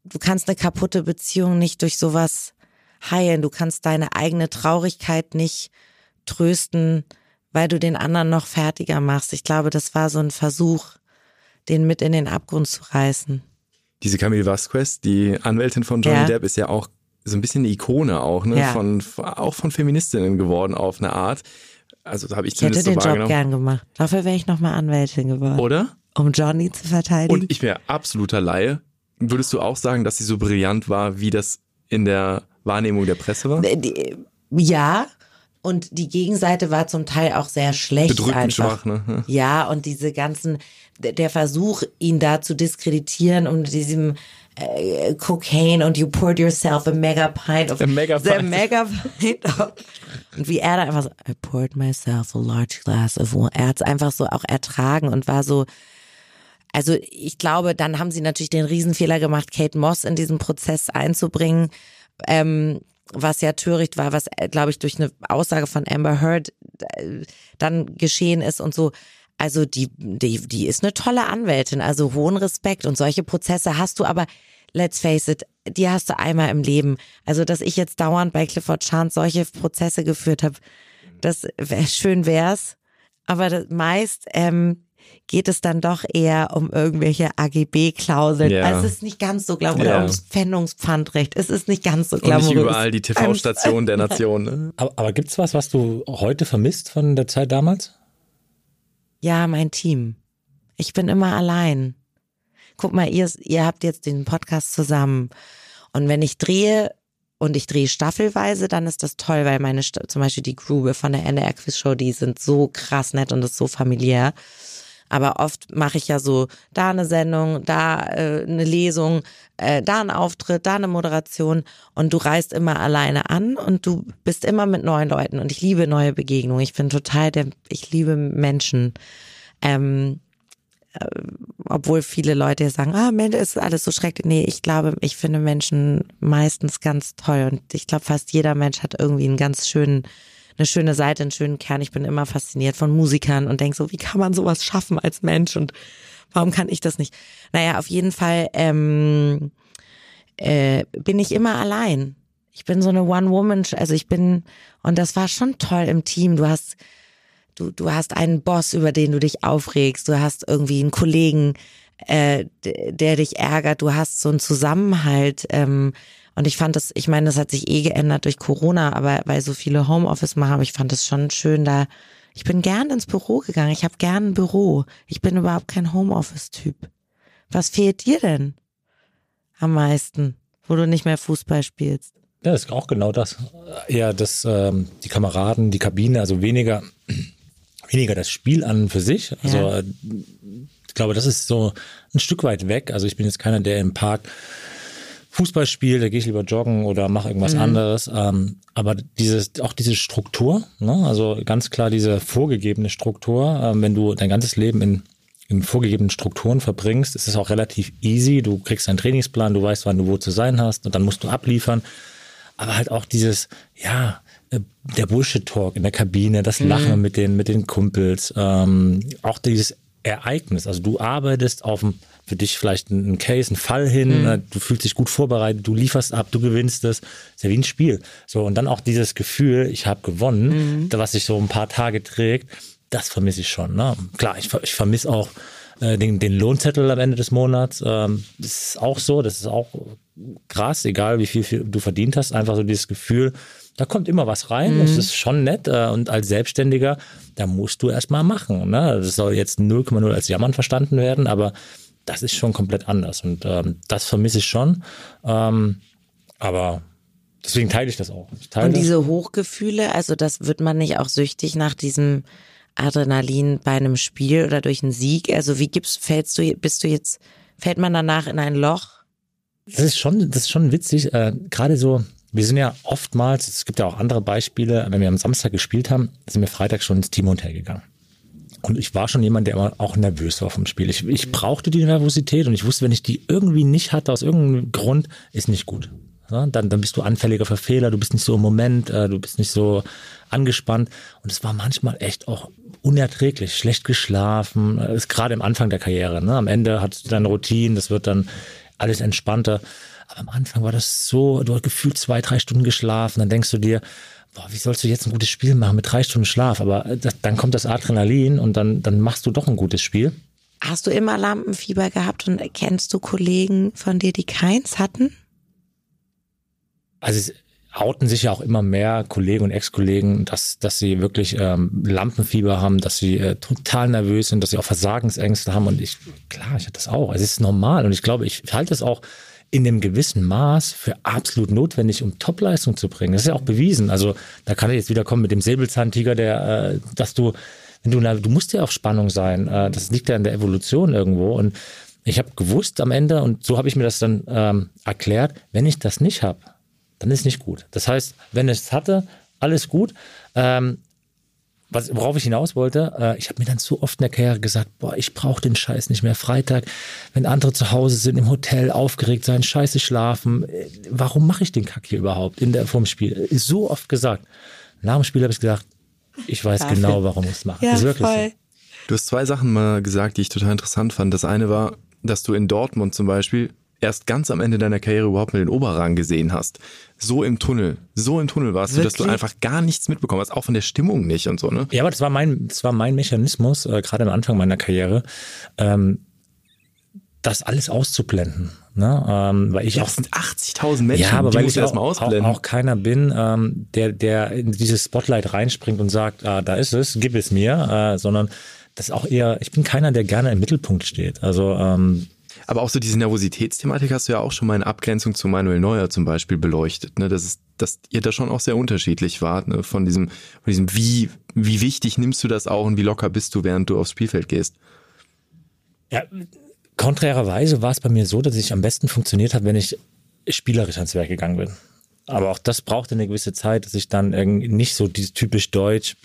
du kannst eine kaputte Beziehung nicht durch sowas heilen. Du kannst deine eigene Traurigkeit nicht trösten, weil du den anderen noch fertiger machst. Ich glaube, das war so ein Versuch, den mit in den Abgrund zu reißen. Diese Camille Vasquez, die Anwältin von Johnny ja. Depp, ist ja auch so ein bisschen eine Ikone auch, ne? Ja. Von, auch von Feministinnen geworden auf eine Art. Also da habe ich, ich zumindest hätte den so Job gern gemacht. Dafür wäre ich nochmal Anwältin geworden. Oder? Um Johnny zu verteidigen. Und ich wäre absoluter Laie. Würdest du auch sagen, dass sie so brillant war, wie das in der Wahrnehmung der Presse war? Ja, und die Gegenseite war zum Teil auch sehr schlecht. Bedrückend einfach. schwach, ne? Ja, und diese ganzen, der Versuch, ihn da zu diskreditieren und diesem äh, Cocaine und you poured yourself a mega pint of a mega pint. The mega pint of, und wie er da einfach so, I poured myself a large glass of water. Er hat es einfach so auch ertragen und war so, also ich glaube, dann haben sie natürlich den Riesenfehler gemacht, Kate Moss in diesen Prozess einzubringen, ähm, was ja töricht war, was, äh, glaube ich, durch eine Aussage von Amber Heard äh, dann geschehen ist und so. Also die, die, die ist eine tolle Anwältin, also hohen Respekt und solche Prozesse hast du, aber let's face it, die hast du einmal im Leben. Also, dass ich jetzt dauernd bei Clifford Chance solche Prozesse geführt habe, das wär, schön wär's. Aber das meist ähm, geht es dann doch eher um irgendwelche AGB-Klauseln. Ja. Also es ist nicht ganz so glamourös. Ja. Oder ums Pfändungspfandrecht. Es ist nicht ganz so Und glamourös. nicht überall die TV-Station der Nation. Ne? Aber, aber gibt's was, was du heute vermisst von der Zeit damals? Ja, mein Team. Ich bin immer allein. Guck mal, ihr, ihr habt jetzt den Podcast zusammen. Und wenn ich drehe und ich drehe staffelweise, dann ist das toll, weil meine, zum Beispiel die Crew von der NDR Quiz Show, die sind so krass nett und ist so familiär. Aber oft mache ich ja so, da eine Sendung, da äh, eine Lesung, äh, da ein Auftritt, da eine Moderation und du reist immer alleine an und du bist immer mit neuen Leuten und ich liebe neue Begegnungen. Ich bin total der, ich liebe Menschen. Ähm, äh, obwohl viele Leute sagen, ah, Mensch, ist alles so schrecklich. Nee, ich glaube, ich finde Menschen meistens ganz toll und ich glaube, fast jeder Mensch hat irgendwie einen ganz schönen, eine schöne Seite, einen schönen Kern. Ich bin immer fasziniert von Musikern und denke so, wie kann man sowas schaffen als Mensch und warum kann ich das nicht? Naja, auf jeden Fall ähm, äh, bin ich immer allein. Ich bin so eine One-Woman, also ich bin, und das war schon toll im Team. Du hast du, du hast einen Boss, über den du dich aufregst, du hast irgendwie einen Kollegen, äh, der dich ärgert, du hast so einen Zusammenhalt. Ähm, und ich fand das, ich meine, das hat sich eh geändert durch Corona, aber weil so viele Homeoffice machen, aber ich fand das schon schön da. Ich bin gern ins Büro gegangen. Ich habe gern ein Büro. Ich bin überhaupt kein Homeoffice-Typ. Was fehlt dir denn am meisten, wo du nicht mehr Fußball spielst? Ja, das ist auch genau das. Eher das, ähm, die Kameraden, die Kabine, also weniger, weniger das Spiel an und für sich. Also Ja. äh, ich glaube, das ist so ein Stück weit weg. Also ich bin jetzt keiner, der im Park Fußball spielt, da gehe ich lieber joggen oder mache irgendwas anderes. Ähm, aber dieses, auch diese Struktur, ne? also ganz klar diese vorgegebene Struktur, ähm, wenn du dein ganzes Leben in in vorgegebenen Strukturen verbringst, ist es auch relativ easy. Du kriegst einen Trainingsplan, du weißt, wann du wo zu sein hast und dann musst du abliefern. Aber halt auch dieses, ja, äh, der Bullshit-Talk in der Kabine, das Lachen mit den, mit den Kumpels, ähm, auch dieses Ereignis. Also du arbeitest auf ein, für dich vielleicht einen Case, einen Fall hin, äh, du fühlst dich gut vorbereitet, du lieferst ab, du gewinnst es. Ist ja wie ein Spiel. So, und dann auch dieses Gefühl, ich habe gewonnen, was sich so ein paar Tage trägt, das vermisse ich schon. Ne? Klar, ich, ich vermisse auch äh, den, den Lohnzettel am Ende des Monats. Ähm, das ist auch so, das ist auch krass, egal wie viel, viel du verdient hast, einfach so dieses Gefühl, da kommt immer was rein, das ist schon nett äh, und als Selbstständiger, da musst du erstmal machen. Ne? Das soll jetzt 0,0 als Jammern verstanden werden, aber das ist schon komplett anders und ähm, das vermisse ich schon. Ähm, aber deswegen teile ich das auch. Ich Und diese Hochgefühle, also das wird man nicht auch süchtig nach diesem Adrenalin bei einem Spiel oder durch einen Sieg? Also wie gibst, fällst du, bist du jetzt, fällt man danach in ein Loch? Das ist schon, das ist schon witzig. Äh, Gerade so, wir sind ja oftmals, es gibt ja auch andere Beispiele, wenn wir am Samstag gespielt haben, sind wir Freitag schon ins Teamhotel gegangen. Und ich war schon jemand, der immer auch nervös war vom Spiel. Ich, ich brauchte die Nervosität und ich wusste, wenn ich die irgendwie nicht hatte, aus irgendeinem Grund, ist nicht gut. Ja, dann, dann bist du anfälliger für Fehler, du bist nicht so im Moment, äh, du bist nicht so angespannt. Und es war manchmal echt auch unerträglich, schlecht geschlafen, äh, ist gerade am Anfang der Karriere. Ne? Am Ende hast du deine Routine, das wird dann alles entspannter. Aber am Anfang war das so, du hast gefühlt zwei, drei Stunden geschlafen, dann denkst du dir, boah, wie sollst du jetzt ein gutes Spiel machen mit drei Stunden Schlaf? Aber äh, das, dann kommt das Adrenalin und dann, dann machst du doch ein gutes Spiel. Hast du immer Lampenfieber gehabt und kennst du Kollegen von dir, die keins hatten? Also es outen sich ja auch immer mehr Kollegen und Ex-Kollegen, dass, dass sie wirklich ähm, Lampenfieber haben, dass sie äh, total nervös sind, dass sie auch Versagensängste haben. Und ich, klar, ich hatte das auch. Es ist normal. Und ich glaube, ich halte es auch in einem gewissen Maß für absolut notwendig, um Topleistung zu bringen. Das ist ja auch bewiesen. Also da kann ich jetzt wieder kommen mit dem Säbelzahntiger, der, äh, dass du, wenn du, du musst ja auf Spannung sein. Äh, das liegt ja in der Evolution irgendwo. Und ich habe gewusst am Ende, und so habe ich mir das dann ähm, erklärt, wenn ich das nicht habe, dann ist nicht gut. Das heißt, wenn ich es hatte, alles gut. Ähm, was, worauf ich hinaus wollte, äh, ich habe mir dann so oft in der Karriere gesagt, boah, ich brauche den Scheiß nicht mehr. Freitag, wenn andere zu Hause sind, im Hotel aufgeregt sein, scheiße schlafen, äh, warum mache ich den Kack hier überhaupt in der vorm Spiel? Ist so oft gesagt. Nach dem Spiel habe ich gesagt, ich weiß Dafür. genau, warum ich es mache. ist wirklich so. Du hast zwei Sachen mal gesagt, die ich total interessant fand. Das eine war, dass du in Dortmund zum Beispiel erst ganz am Ende deiner Karriere überhaupt mit den Oberrang gesehen hast. So im Tunnel, so im Tunnel warst Wirklich? du, dass du einfach gar nichts mitbekommen hast, auch von der Stimmung nicht und so, ne? Ja, aber das war mein, das war mein Mechanismus, äh, gerade am Anfang meiner Karriere, ähm, das alles auszublenden. Ne? Ähm, weil ich ja, auch, sind 80.000 Menschen, ja, aber weil ich auch, auch, auch, keiner bin, ähm, der, der in dieses Spotlight reinspringt und sagt, ah, da ist es, gib es mir, äh, sondern das ist auch eher, ich bin keiner, der gerne im Mittelpunkt steht. Also ähm, aber auch so diese Nervositätsthematik hast du ja auch schon mal in Abgrenzung zu Manuel Neuer zum Beispiel beleuchtet, ne? Das ist, dass ihr da schon auch sehr unterschiedlich wart, ne? Von diesem, von diesem, wie, wie wichtig nimmst du das auch und wie locker bist du, während du aufs Spielfeld gehst? Ja, konträrerweise war es bei mir so, dass ich am besten funktioniert habe, wenn ich spielerisch ans Werk gegangen bin. Aber auch das brauchte eine gewisse Zeit, dass ich dann nicht so dieses typisch deutsch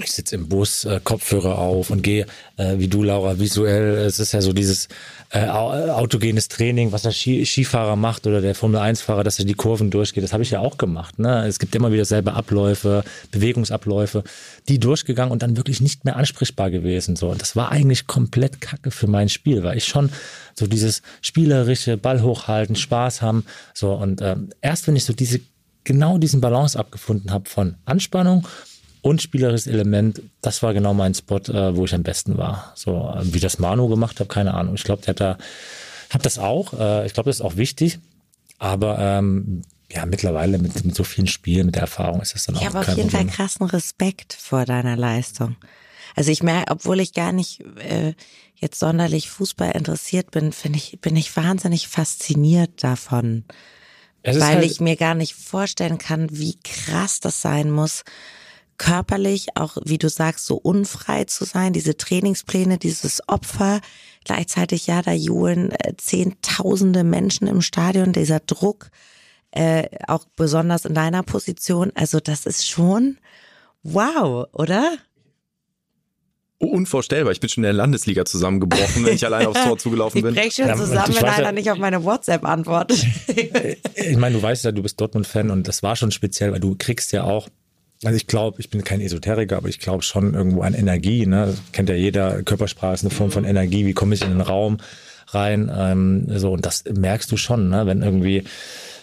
ich sitze im Bus, äh, Kopfhörer auf und gehe, äh, wie du, Laura, visuell. Es ist ja so dieses äh, autogenes Training, was der Ski Skifahrer macht oder der Formel-1-Fahrer, dass er die Kurven durchgeht. Das habe ich ja auch gemacht. Ne? Es gibt immer wieder selbe Abläufe, Bewegungsabläufe, die durchgegangen und dann wirklich nicht mehr ansprechbar gewesen. So, und das war eigentlich komplett Kacke für mein Spiel, weil ich schon so dieses spielerische Ball hochhalten, Spaß haben. So und ähm, erst wenn ich so diese genau diesen Balance abgefunden habe von Anspannung und spielerisches Element, das war genau mein Spot, äh, wo ich am besten war. So, wie das Manu gemacht hat, keine Ahnung. Ich glaube, der hat da, hat das auch. Äh, ich glaube, das ist auch wichtig. Aber ähm, ja, mittlerweile mit, mit so vielen Spielen, mit der Erfahrung ist das dann ich auch Ich habe auf jeden Problem. Fall krassen Respekt vor deiner Leistung. Also ich merke, obwohl ich gar nicht äh, jetzt sonderlich Fußball interessiert bin, finde ich, bin ich wahnsinnig fasziniert davon. weil halt ich mir gar nicht vorstellen kann, wie krass das sein muss, körperlich, auch wie du sagst, so unfrei zu sein, diese Trainingspläne, dieses Opfer. Gleichzeitig, ja, da johlen äh, zehntausende Menschen im Stadion, dieser Druck, äh, auch besonders in deiner Position. Also das ist schon wow, oder? Unvorstellbar. Ich bin schon in der Landesliga zusammengebrochen, wenn ich allein aufs Tor zugelaufen bin. Ich breche schon zusammen, wenn einer ja, nicht auf meine WhatsApp antwortet. ich meine, du weißt ja, du bist Dortmund-Fan und das war schon speziell, weil du kriegst ja auch also ich glaube, ich bin kein Esoteriker, aber ich glaube schon irgendwo an Energie. Ne? Das kennt ja jeder, Körpersprache ist eine Form von Energie. Wie komme ich in den Raum rein? Ähm, so und das merkst du schon, ne? wenn irgendwie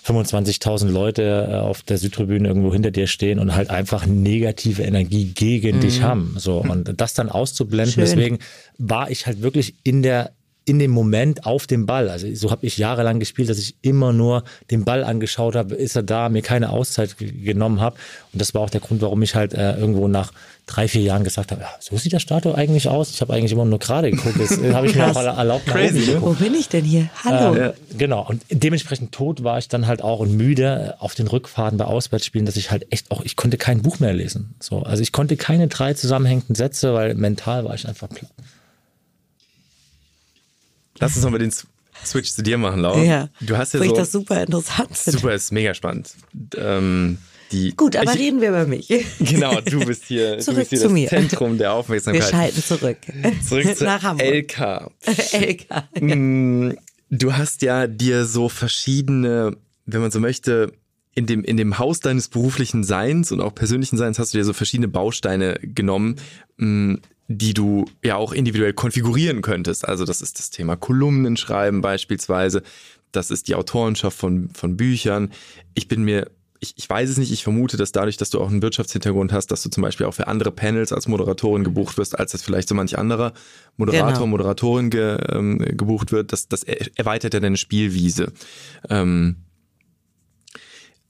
25.000 Leute äh, auf der Südtribüne irgendwo hinter dir stehen und halt einfach negative Energie gegen mhm. dich haben. So und das dann auszublenden. Schön. Deswegen war ich halt wirklich in der in dem Moment auf dem Ball. Also so habe ich jahrelang gespielt, dass ich immer nur den Ball angeschaut habe, ist er da, mir keine Auszeit genommen habe. Und das war auch der Grund, warum ich halt äh, irgendwo nach drei, vier Jahren gesagt habe, ja, so sieht der Statue eigentlich aus. Ich habe eigentlich immer nur gerade geguckt. Das äh, habe ich mir auch erlaubt. Crazy, ne? Wo bin ich denn hier? Hallo. Äh, genau. Und dementsprechend tot war ich dann halt auch und müde auf den Rückfahrten bei Auswärtsspielen, dass ich halt echt auch, ich konnte kein Buch mehr lesen. So, also ich konnte keine drei zusammenhängenden Sätze, weil mental war ich einfach platt. Lass uns nochmal den Switch zu dir machen, Laura. Ja. Du hast ja Wo so, ich das super interessant finde. Super, ist mega spannend. Ähm, die, Gut, aber ich, reden wir über mich. Genau, du bist hier, zurück du bist hier zu das mir. Zentrum der Aufmerksamkeit. Wir schalten zurück. Zurück zu Nach Hamburg. LK. LK. Mm, du hast ja dir so verschiedene, wenn man so möchte, in dem, in dem Haus deines beruflichen Seins und auch persönlichen Seins hast du dir so verschiedene Bausteine genommen, mm, die du ja auch individuell konfigurieren könntest. Also das ist das Thema Kolumnen schreiben beispielsweise. Das ist die Autorenschaft von, von Büchern. Ich bin mir, ich, ich weiß es nicht, ich vermute, dass dadurch, dass du auch einen Wirtschaftshintergrund hast, dass du zum Beispiel auch für andere Panels als Moderatorin gebucht wirst, als das vielleicht so manch anderer Moderator, genau. Moderatorin ge, ähm, gebucht wird. Das, das erweitert ja deine Spielwiese. Ähm,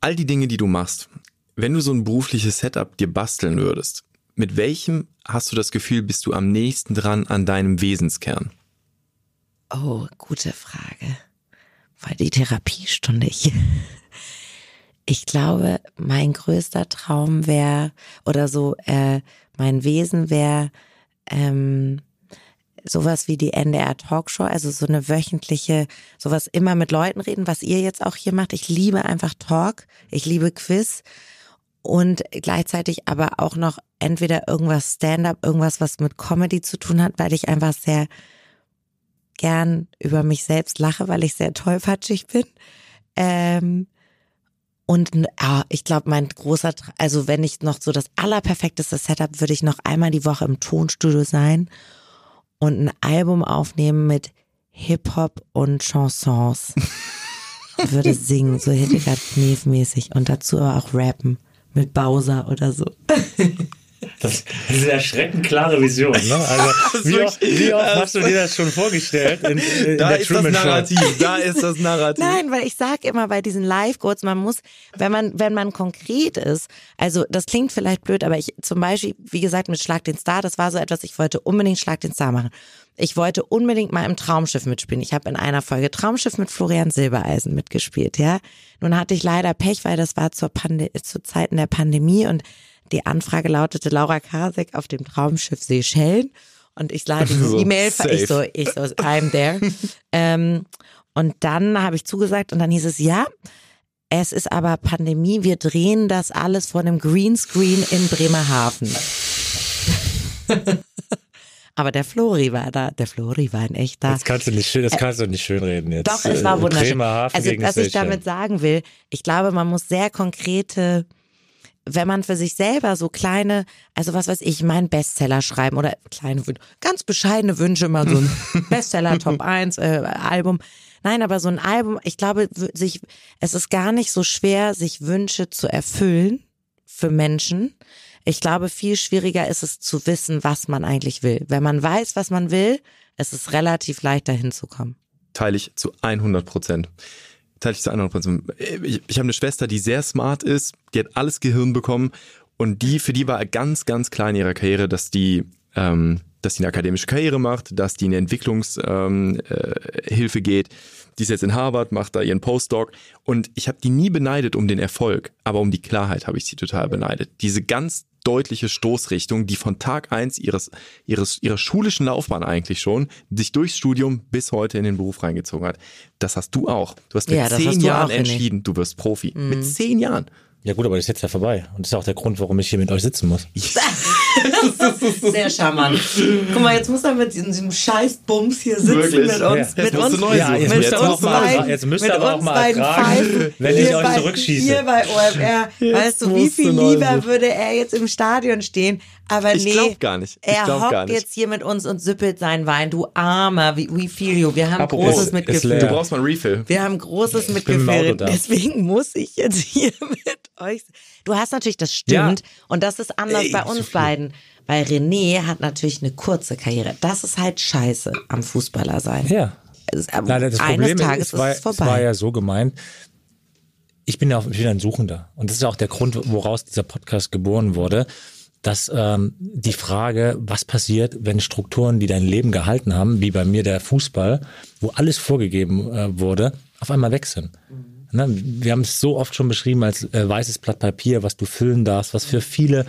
all die Dinge, die du machst, wenn du so ein berufliches Setup dir basteln würdest, mit welchem hast du das Gefühl, bist du am nächsten dran an deinem Wesenskern? Oh, gute Frage. Weil die Therapiestunde hier. Ich glaube, mein größter Traum wäre, oder so, äh, mein Wesen wäre, ähm, sowas wie die NDR Talkshow, also so eine wöchentliche, sowas immer mit Leuten reden, was ihr jetzt auch hier macht. Ich liebe einfach Talk, ich liebe Quiz und gleichzeitig aber auch noch entweder irgendwas Stand-up, irgendwas, was mit Comedy zu tun hat, weil ich einfach sehr gern über mich selbst lache, weil ich sehr tollpatschig bin. Ähm, und ja, ich glaube, mein großer, also wenn ich noch so das allerperfekteste Setup, würde ich noch einmal die Woche im Tonstudio sein und ein Album aufnehmen mit Hip-Hop und Chansons. würde singen, so Hildegard Knef-mäßig und dazu aber auch rappen mit Bowser oder so. Das, das ist eine erschreckend klare Vision. Ne? Also, wie, oft, wie oft hast du dir das schon vorgestellt? In, in da der ist das Narrativ. Show? Da ist das Narrativ. Nein, weil ich sag immer bei diesen Live-Codes, man muss, wenn man, wenn man konkret ist, also das klingt vielleicht blöd, aber ich zum Beispiel, wie gesagt, mit Schlag den Star, das war so etwas, ich wollte unbedingt Schlag den Star machen. Ich wollte unbedingt mal im Traumschiff mitspielen. Ich habe in einer Folge Traumschiff mit Florian Silbereisen mitgespielt, ja. Nun hatte ich leider Pech, weil das war zur, Pande zu Zeiten der Pandemie und die Anfrage lautete Laura Kasek auf dem Traumschiff Seychellen. Und ich lade diese So, E-Mail, ich so, ich so, I'm there. ähm, und dann habe ich zugesagt und dann hieß es, ja, es ist aber Pandemie, wir drehen das alles vor einem Greenscreen in Bremerhaven. aber der Flori war da, der Flori war ein echter. Das kannst du nicht schön, das kannst du nicht schön reden jetzt. Doch, es war Äh, wunderschön. Bremerhaven Also, was ich damit sagen will, ich glaube, man muss sehr konkrete, wenn man für sich selber so kleine, also was weiß ich, mein Bestseller schreiben oder kleine, ganz bescheidene Wünsche, mal so ein Bestseller Top 1 äh, Album. Nein, aber so ein Album, ich glaube, sich, es ist gar nicht so schwer, sich Wünsche zu erfüllen für Menschen. Ich glaube, viel schwieriger ist es zu wissen, was man eigentlich will. Wenn man weiß, was man will, es ist relativ leicht, dahin zu kommen. teile ich zu 100 Prozent. Teile ich zu 100 Prozent. Ich, ich habe eine Schwester, die sehr smart ist, die hat alles Gehirn bekommen und die, für die war ganz, ganz klar in ihrer Karriere, dass die, ähm, dass die eine akademische Karriere macht, dass die eine Entwicklungshilfe ähm, äh, geht. Die ist jetzt in Harvard, macht da ihren Postdoc und ich habe die nie beneidet um den Erfolg, aber um die Klarheit habe ich sie total beneidet. Diese ganz deutliche Stoßrichtung, die von Tag eins ihres, ihres, ihrer schulischen Laufbahn eigentlich schon, sich durchs Studium bis heute in den Beruf reingezogen hat. Das hast du auch. Du hast mit Ja, zehn Jahren entschieden, du wirst Profi. Mit zehn Jahren. Ja gut, aber das ist jetzt ja vorbei. Und das ist auch der Grund, warum ich hier mit euch sitzen muss. Sehr charmant. Guck mal, jetzt muss er mit diesem, diesem scheiß Bums hier sitzen Wirklich? mit uns. Ja. Jetzt mit uns, neu Ja, jetzt mit müsst ihr uns auch mal- beiden, jetzt müsst ihr mit aber auch uns mal ertragen, wenn ich hier euch bei- zurückschieße. Hier bei OMR. weißt du, wie viel lieber würde er jetzt im Stadion stehen? Aber Ich nee, glaub gar nicht. Ich er glaub hockt gar nicht. jetzt hier mit uns und süppelt seinen Wein. Du Armer, we, we feel you. Wir haben Apropos, großes Mitgefühl. Du brauchst mal ein Refill. Wir haben großes Mitgefühl. Deswegen muss ich jetzt hier mit euch. Du hast natürlich, das stimmt. Ja. Und das ist anders Ey, bei uns beiden. Weil René hat natürlich eine kurze Karriere. Das ist halt scheiße am Fußballer sein. Ja. Ist- aber Nein, das eines Problem Tages ist, es war, ist es es war vorbei. ja so gemeint, ich bin ja auch wieder ein Suchender. Und das ist auch der Grund, woraus dieser Podcast geboren wurde, dass ähm, die Frage, was passiert, wenn Strukturen, die dein Leben gehalten haben, wie bei mir der Fußball, wo alles vorgegeben äh, wurde, auf einmal weg sind. Ne? Wir haben es so oft schon beschrieben als äh, weißes Blatt Papier, was du füllen darfst, was für viele,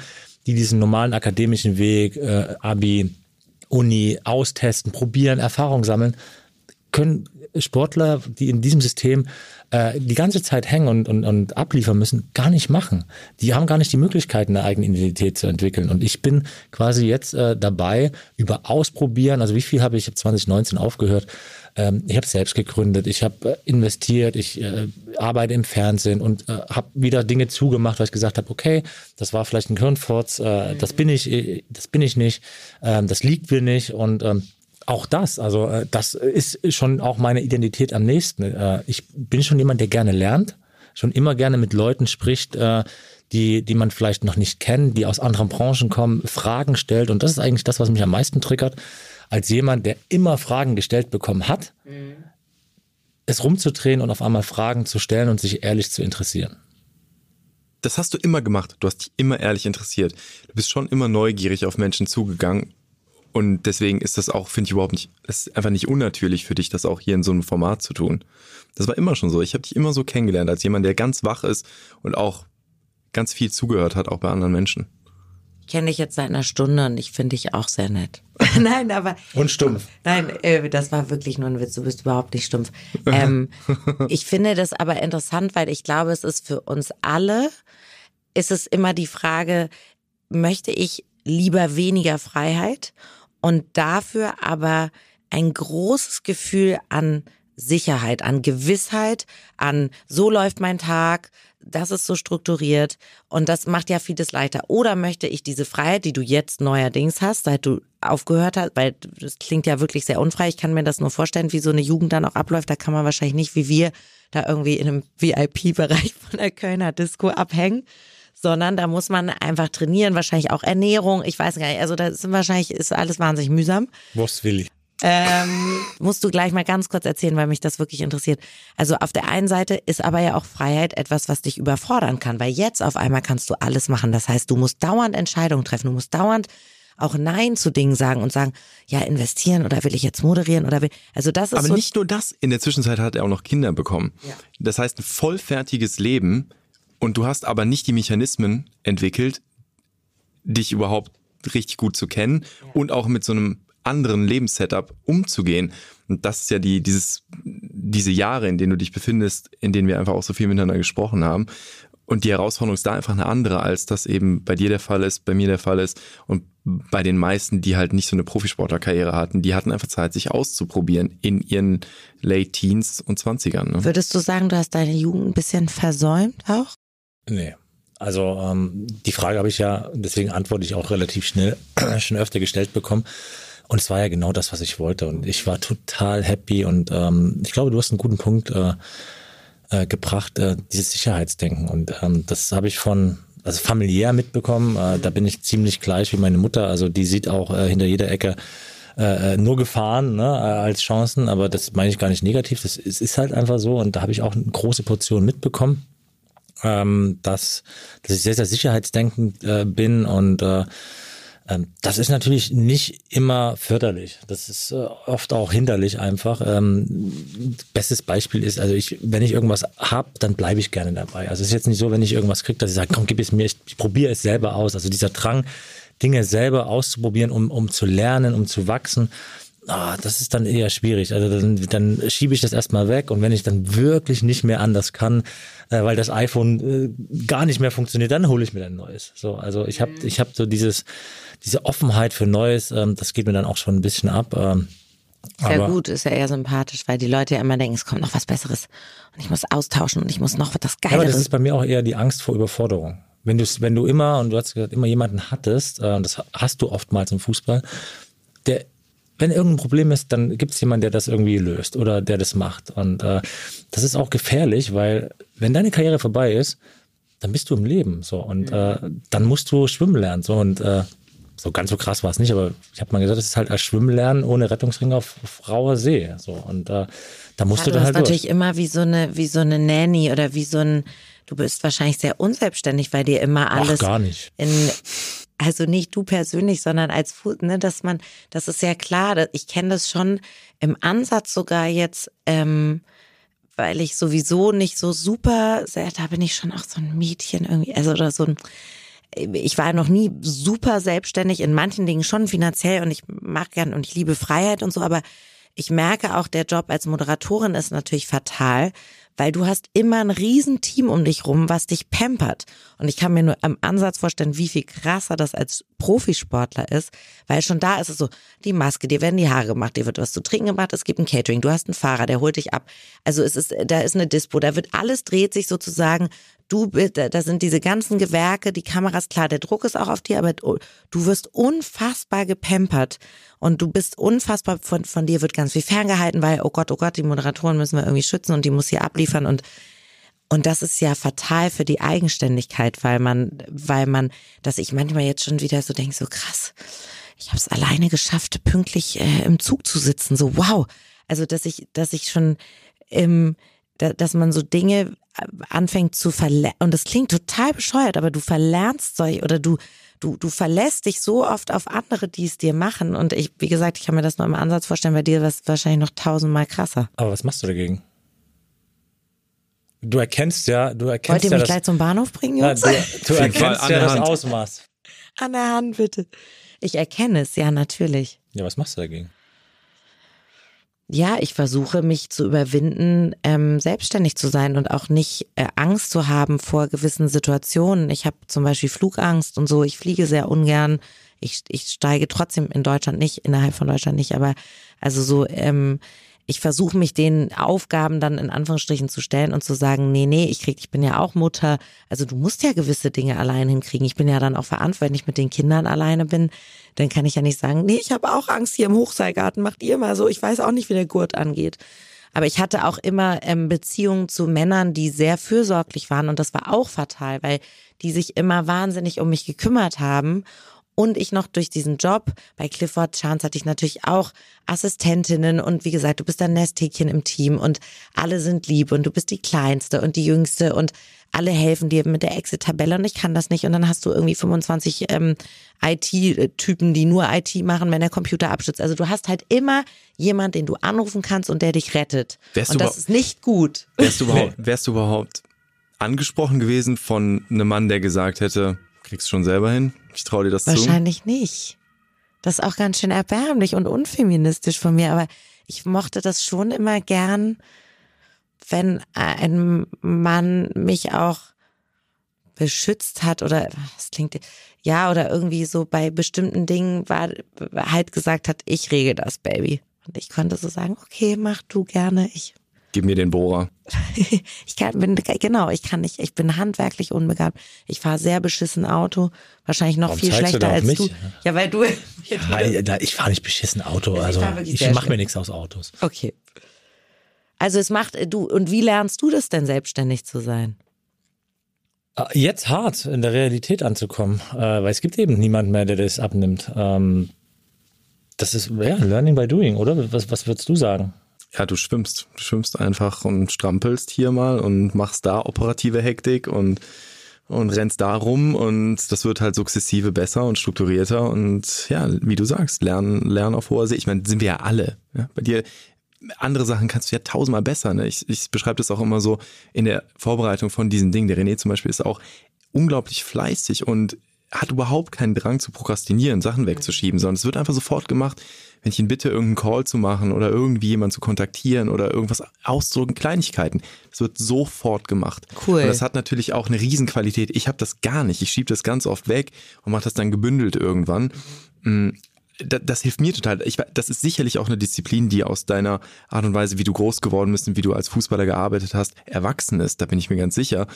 die diesen normalen akademischen Weg, äh, Abi, Uni austesten, probieren, Erfahrung sammeln, können Sportler, die in diesem System äh, die ganze Zeit hängen und, und, und abliefern müssen, gar nicht machen. Die haben gar nicht die Möglichkeit, eine eigene Identität zu entwickeln. Und ich bin quasi jetzt äh, dabei, über Ausprobieren, also wie viel habe ich, ich habe 2019 aufgehört, ähm, ich habe selbst gegründet, ich habe äh, investiert, ich äh, arbeite im Fernsehen und äh, habe wieder Dinge zugemacht, weil ich gesagt habe, okay, das war vielleicht ein Hirnfurz, äh, das bin ich, äh, das bin ich nicht, ähm, das liegt mir nicht und ähm, auch das, also äh, das ist schon auch meine Identität am nächsten. Äh, Ich bin schon jemand, der gerne lernt, schon immer gerne mit Leuten spricht, äh, die, die man vielleicht noch nicht kennt, die aus anderen Branchen kommen, Fragen stellt. Und das ist eigentlich das, was mich am meisten triggert, als jemand, der immer Fragen gestellt bekommen hat, es rumzudrehen und auf einmal Fragen zu stellen und sich ehrlich zu interessieren. Das hast du immer gemacht. Du hast dich immer ehrlich interessiert. Du bist schon immer neugierig auf Menschen zugegangen. Und deswegen ist das auch, finde ich überhaupt nicht, ist einfach nicht unnatürlich für dich, das auch hier in so einem Format zu tun. Das war immer schon so. Ich habe dich immer so kennengelernt, als jemand, der ganz wach ist und auch ganz viel zugehört hat, auch bei anderen Menschen. Ich kenne dich jetzt seit einer Stunde und ich finde dich auch sehr nett. Nein, aber. Und stumpf. Nein, äh, das war wirklich nur ein Witz. Du bist überhaupt nicht stumpf. Ähm, ich finde das aber interessant, weil ich glaube, es ist für uns alle, ist es immer die Frage, möchte ich lieber weniger Freiheit und dafür aber ein großes Gefühl an Sicherheit, an Gewissheit, an so läuft mein Tag, das ist so strukturiert und das macht ja vieles leichter. Oder möchte ich diese Freiheit, die du jetzt neuerdings hast, seit du aufgehört hast, weil das klingt ja wirklich sehr unfrei. Ich kann mir das nur vorstellen, wie so eine Jugend dann auch abläuft. Da kann man wahrscheinlich nicht wie wir da irgendwie in einem VIP-Bereich von der Kölner Disco abhängen, sondern da muss man einfach trainieren, wahrscheinlich auch Ernährung. Ich weiß gar nicht. Also da ist wahrscheinlich ist alles wahnsinnig mühsam. Was will ich? Ähm, musst du gleich mal ganz kurz erzählen, weil mich das wirklich interessiert. Also auf der einen Seite ist aber ja auch Freiheit etwas, was dich überfordern kann, weil jetzt auf einmal kannst du alles machen. Das heißt, du musst dauernd Entscheidungen treffen, du musst dauernd auch Nein zu Dingen sagen und sagen, ja, investieren oder will ich jetzt moderieren oder will. Also das ist Aber so nicht nur das, in der Zwischenzeit hat er auch noch Kinder bekommen. Ja. Das heißt, ein vollfertiges Leben und du hast aber nicht die Mechanismen entwickelt, dich überhaupt richtig gut zu kennen und auch mit so einem anderen Lebenssetup umzugehen. Und das ist ja die, dieses, diese Jahre, in denen du dich befindest, in denen wir einfach auch so viel miteinander gesprochen haben. Und die Herausforderung ist da einfach eine andere, als das eben bei dir der Fall ist, bei mir der Fall ist und bei den meisten, die halt nicht so eine Profisportlerkarriere hatten. Die hatten einfach Zeit, sich auszuprobieren in ihren Late Teens und Zwanzigern. Ne? Würdest du sagen, du hast deine Jugend ein bisschen versäumt auch? Nee. Also ähm, die Frage habe ich ja, deswegen antworte ich auch relativ schnell, schon öfter gestellt bekommen. Und es war ja genau das, was ich wollte. Und ich war total happy. Und ähm, ich glaube, du hast einen guten Punkt äh, äh, gebracht, äh, dieses Sicherheitsdenken. Und ähm, das habe ich von, also familiär mitbekommen. Äh, da bin ich ziemlich gleich wie meine Mutter. Also die sieht auch äh, hinter jeder Ecke äh, nur Gefahren ne, äh, als Chancen. Aber das meine ich gar nicht negativ. Das ist, ist halt einfach so. Und da habe ich auch eine große Portion mitbekommen. Ähm, dass, dass ich sehr, sehr sicherheitsdenkend äh, bin und äh, ähm, das ist natürlich nicht immer förderlich. Das ist äh, oft auch hinderlich einfach. Ähm, bestes Beispiel ist, also ich, wenn ich irgendwas hab, dann bleibe ich gerne dabei. Also es ist jetzt nicht so, wenn ich irgendwas kriege, dass ich sage, komm, gib es mir, ich, ich probiere es selber aus. Also dieser Drang, Dinge selber auszuprobieren, um, um zu lernen, um zu wachsen, ah, das ist dann eher schwierig. Also dann, dann schiebe ich das erstmal weg und wenn ich dann wirklich nicht mehr anders kann, äh, weil das iPhone äh, gar nicht mehr funktioniert, dann hole ich mir ein neues. So, also ich habe ich hab so dieses diese Offenheit für Neues, ähm, das geht mir dann auch schon ein bisschen ab. Ähm, Sehr gut, ist ja eher sympathisch, weil die Leute ja immer denken, es kommt noch was Besseres und ich muss austauschen und ich muss noch was Geileres. Aber das ist bei mir auch eher die Angst vor Überforderung. Wenn du, wenn du immer, und du hast gesagt, immer jemanden hattest, äh, und das hast du oftmals im Fußball, der wenn irgendein Problem ist, dann gibt es jemanden, der das irgendwie löst oder der das macht. Und äh, das ist auch gefährlich, weil wenn deine Karriere vorbei ist, dann bist du im Leben so und äh, dann musst du schwimmen lernen so und äh, so ganz so krass war es nicht, aber ich habe mal gesagt, es ist halt als Schwimmen lernen ohne Rettungsring auf, auf rauer See. So und äh, da musst ja, du dann halt bist natürlich immer wie so eine wie so eine Nanny oder wie so ein du bist wahrscheinlich sehr unselbstständig, weil dir immer Ach, alles gar nicht. in also nicht du persönlich, sondern als ne, dass man, das ist ja klar, ich kenne das schon im Ansatz sogar jetzt, ähm, weil ich sowieso nicht so super, da bin ich schon auch so ein Mädchen irgendwie, also oder so ein, ich war noch nie super selbstständig, in manchen Dingen schon finanziell und ich mag gern und ich liebe Freiheit und so, aber ich merke auch, der Job als Moderatorin ist natürlich fatal, weil du hast immer ein Riesenteam um dich rum, was dich pampert. Und ich kann mir nur am Ansatz vorstellen, wie viel krasser das als Profisportler ist, weil schon da ist es so, die Maske, dir werden die Haare gemacht, dir wird was zu trinken gemacht, es gibt ein Catering, du hast einen Fahrer, der holt dich ab. Also es ist, da ist eine Dispo, da wird alles dreht sich sozusagen du, bi- da sind diese ganzen Gewerke, die Kameras, klar, der Druck ist auch auf dir, aber du du wirst unfassbar gepampert und du bist unfassbar, von, von dir wird ganz viel ferngehalten, weil, oh Gott, oh Gott, die Moderatoren müssen wir irgendwie schützen und die muss hier abliefern und und das ist ja fatal für die Eigenständigkeit, weil man, weil man, dass ich manchmal jetzt schon wieder so denke, so krass, ich habe es alleine geschafft, pünktlich äh, im Zug zu sitzen, so wow. Also dass ich, dass ich schon im, da, dass man so Dinge äh, anfängt zu verlernen. Und das klingt total bescheuert, aber du verlernst solch oder du, du, du verlässt dich so oft auf andere, die es dir machen. Und ich, wie gesagt, ich kann mir das nur im Ansatz vorstellen, bei dir was wahrscheinlich noch tausendmal krasser. Aber was machst du dagegen? Du erkennst ja, du Wollt erkennst ihr ja mich das, gleich zum Bahnhof bringen, Ja, Jungs? du, du Fall erkennst an ja der das Hand. Ausmaß. An der Hand, bitte. Ich erkenne es, ja, natürlich. Ja, was machst du dagegen? Ja, ich versuche mich zu überwinden, ähm, selbstständig zu sein und auch nicht äh, Angst zu haben vor gewissen Situationen. Ich habe zum Beispiel Flugangst und so. Ich fliege sehr ungern. Ich, ich steige trotzdem in Deutschland nicht, innerhalb von Deutschland nicht, aber also so, ähm, ich versuche mich den Aufgaben dann in Anführungsstrichen zu stellen und zu sagen, nee, nee, ich krieg, ich bin ja auch Mutter. Also du musst ja gewisse Dinge allein hinkriegen. Ich bin ja dann auch verantwortlich, wenn ich mit den Kindern alleine bin, dann kann ich ja nicht sagen, nee, ich habe auch Angst hier im Hochseilgarten, macht ihr mal so. Ich weiß auch nicht, wie der Gurt angeht. Aber ich hatte auch immer ähm, Beziehungen zu Männern, die sehr fürsorglich waren und das war auch fatal, weil die sich immer wahnsinnig um mich gekümmert haben und ich noch durch diesen Job bei Clifford Chance hatte ich natürlich auch Assistentinnen und wie gesagt, du bist ein Nesthäkchen im Team und alle sind lieb und du bist die Kleinste und die Jüngste und alle helfen dir mit der Exit-Tabelle und ich kann das nicht. Und dann hast du irgendwie 25 ähm, IT-Typen, die nur IT machen, wenn der Computer abstürzt. Also du hast halt immer jemand, den du anrufen kannst und der dich rettet. Wärst und du das ist nicht gut. Wärst du überhaupt, wärst du überhaupt angesprochen gewesen von einem Mann, der gesagt hätte, kriegst du schon selber hin? Ich traue dir das zu. Wahrscheinlich nicht. Das ist auch ganz schön erbärmlich und unfeministisch von mir, aber ich mochte das schon immer gern, wenn ein Mann mich auch beschützt hat oder das klingt ja oder irgendwie so bei bestimmten Dingen war halt gesagt hat, ich regel das Baby und ich konnte so sagen, okay, mach du gerne, ich Gib mir den Bohrer. ich kann, bin, genau, ich kann nicht, ich bin handwerklich unbegabt. Ich fahre sehr beschissen Auto, wahrscheinlich noch Warum viel du schlechter auf als mich? du. Ja, weil du. Ja, ich fahre nicht beschissen Auto, Ich also ich sehr mache mir nichts aus Autos. Okay. Also es macht du und wie lernst du das denn selbstständig zu sein? Äh, Jetzt hart in der Realität anzukommen, äh, weil es gibt eben niemanden mehr, der das abnimmt. Ähm, das ist ja Learning by Doing, oder? Was, was würdest du sagen? Ja, du schwimmst. Du schwimmst einfach und strampelst hier mal und machst da operative Hektik und, und rennst da rum und das wird halt sukzessive besser und strukturierter und ja, wie du sagst, lernen, lernen auf hoher See. Ich meine, sind wir ja alle. Ja? Bei dir, andere Sachen kannst du ja tausendmal besser. Ne? Ich, ich beschreibe das auch immer so in der Vorbereitung von diesen Dingen. Der René zum Beispiel ist auch unglaublich fleißig und hat überhaupt keinen Drang zu prokrastinieren, Sachen wegzuschieben, sondern es wird einfach sofort gemacht, wenn ich ihn bitte, irgendeinen Call zu machen oder irgendwie jemanden zu kontaktieren oder irgendwas auszudrücken, Kleinigkeiten. Das wird sofort gemacht. Cool. Und das hat natürlich auch eine Riesenqualität. Ich habe das gar nicht. Ich schiebe das ganz oft weg und mache das dann gebündelt irgendwann. Mm, da- das hilft mir total. Ich, das ist sicherlich auch eine Disziplin, die aus deiner Art und Weise, wie du groß geworden bist und wie du als Fußballer gearbeitet hast, erwachsen ist. Da bin ich mir ganz sicher.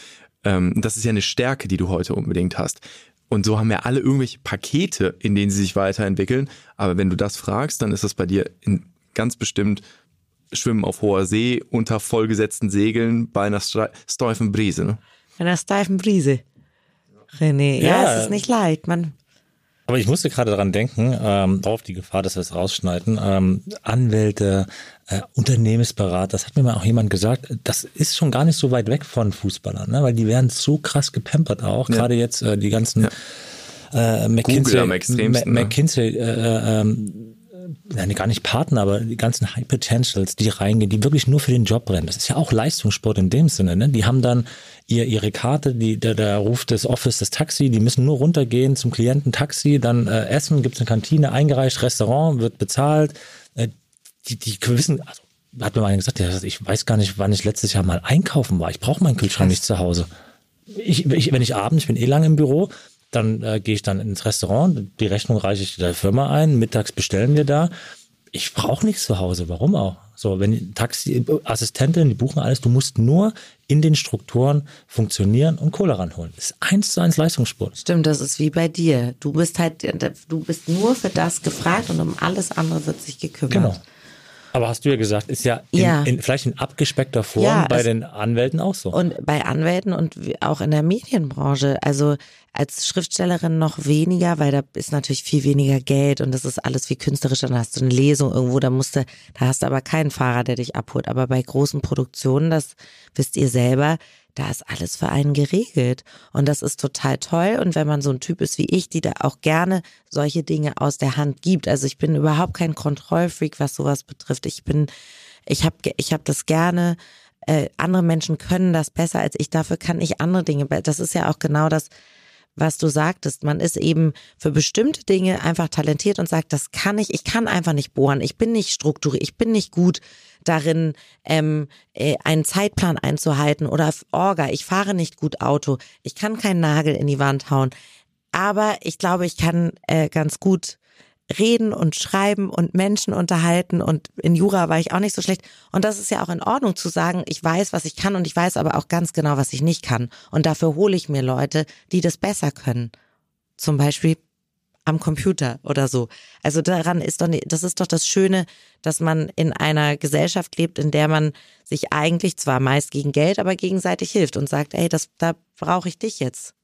Ähm, das ist ja eine Stärke, die du heute unbedingt hast. Und so haben ja alle irgendwelche Pakete, in denen sie sich weiterentwickeln. Aber wenn du das fragst, dann ist das bei dir in ganz bestimmt Schwimmen auf hoher See, unter vollgesetzten Segeln, bei einer steifen Brise. Ne? Bei einer steifen Brise. René, ja, Ja. es ist nicht leicht. Man, Aber ich musste gerade daran denken, ähm, auf die Gefahr, dass wir es rausschneiden. Ähm, Anwälte, äh, Unternehmensberater, das hat mir mal auch jemand gesagt, das ist schon gar nicht so weit weg von Fußballern, ne? weil die werden so krass gepampert auch. Gerade jetzt äh, die ganzen äh, McKinsey, am extremsten, Ma- ne? McKinsey äh, ähm, nein, gar nicht Partner, aber die ganzen High Potentials, die reingehen, die wirklich nur für den Job brennen. Das ist ja auch Leistungssport in dem Sinne. Ne? Die haben dann ihr, ihre Karte, die, der, der ruft das Office, das Taxi, die müssen nur runtergehen zum Klienten Taxi, dann äh, essen, gibt's eine Kantine, eingereicht, Restaurant, wird bezahlt. Äh, die, die wissen, also hat mir mal einer gesagt, ich weiß gar nicht, wann ich letztes Jahr mal einkaufen war. Ich brauche meinen Kühlschrank nicht zu Hause. Ich, ich, wenn ich abends, ich bin eh lange im Büro, dann äh, gehe ich dann ins Restaurant, die Rechnung reiche ich der Firma ein, mittags bestellen wir da. Ich brauche nichts zu Hause, warum auch? So, wenn Taxi, Assistentin, die buchen alles, du musst nur in den Strukturen funktionieren und Kohle ranholen. Das ist eins zu eins Leistungssport. stimmt, das ist wie bei dir. Du bist halt, du bist nur für das gefragt und um alles andere wird sich gekümmert. Genau. Aber hast du ja gesagt, ist ja, in, Ja. In, vielleicht in abgespeckter Form Ja, bei den Anwälten auch so. Und bei Anwälten und wie- auch in der Medienbranche. Also als Schriftstellerin noch weniger, weil da ist natürlich viel weniger Geld und das ist alles viel künstlerischer. Dann hast du eine Lesung irgendwo, da musst du, da hast du aber keinen Fahrer, der dich abholt. Aber bei großen Produktionen, das wisst ihr selber, da ist alles für einen geregelt. Und das ist total toll. Und wenn man so ein Typ ist wie ich, die da auch gerne solche Dinge aus der Hand gibt. Also ich bin überhaupt kein Kontrollfreak, was sowas betrifft. Ich bin, ich habe ich hab das gerne, äh, andere Menschen können das besser als ich, dafür kann ich andere Dinge. Das ist ja auch genau das, was du sagtest. Man ist eben für bestimmte Dinge einfach talentiert und sagt, das kann ich, ich kann einfach nicht bohren, ich bin nicht strukturiert, ich bin nicht gut darin, ähm, äh, einen Zeitplan einzuhalten oder Orga, ich fahre nicht gut Auto, ich kann keinen Nagel in die Wand hauen. Aber ich glaube, ich kann äh, ganz gut reden und schreiben und Menschen unterhalten und in Jura war ich auch nicht so schlecht. Und das ist ja auch in Ordnung zu sagen, ich weiß, was ich kann und ich weiß aber auch ganz genau, was ich nicht kann. Und dafür hole ich mir Leute, die das besser können. Zum Beispiel am Computer oder so. Also daran ist doch, das ist doch das Schöne, dass man in einer Gesellschaft lebt, in der man sich eigentlich zwar meist gegen Geld, aber gegenseitig hilft und sagt, ey, das, da brauche ich dich jetzt.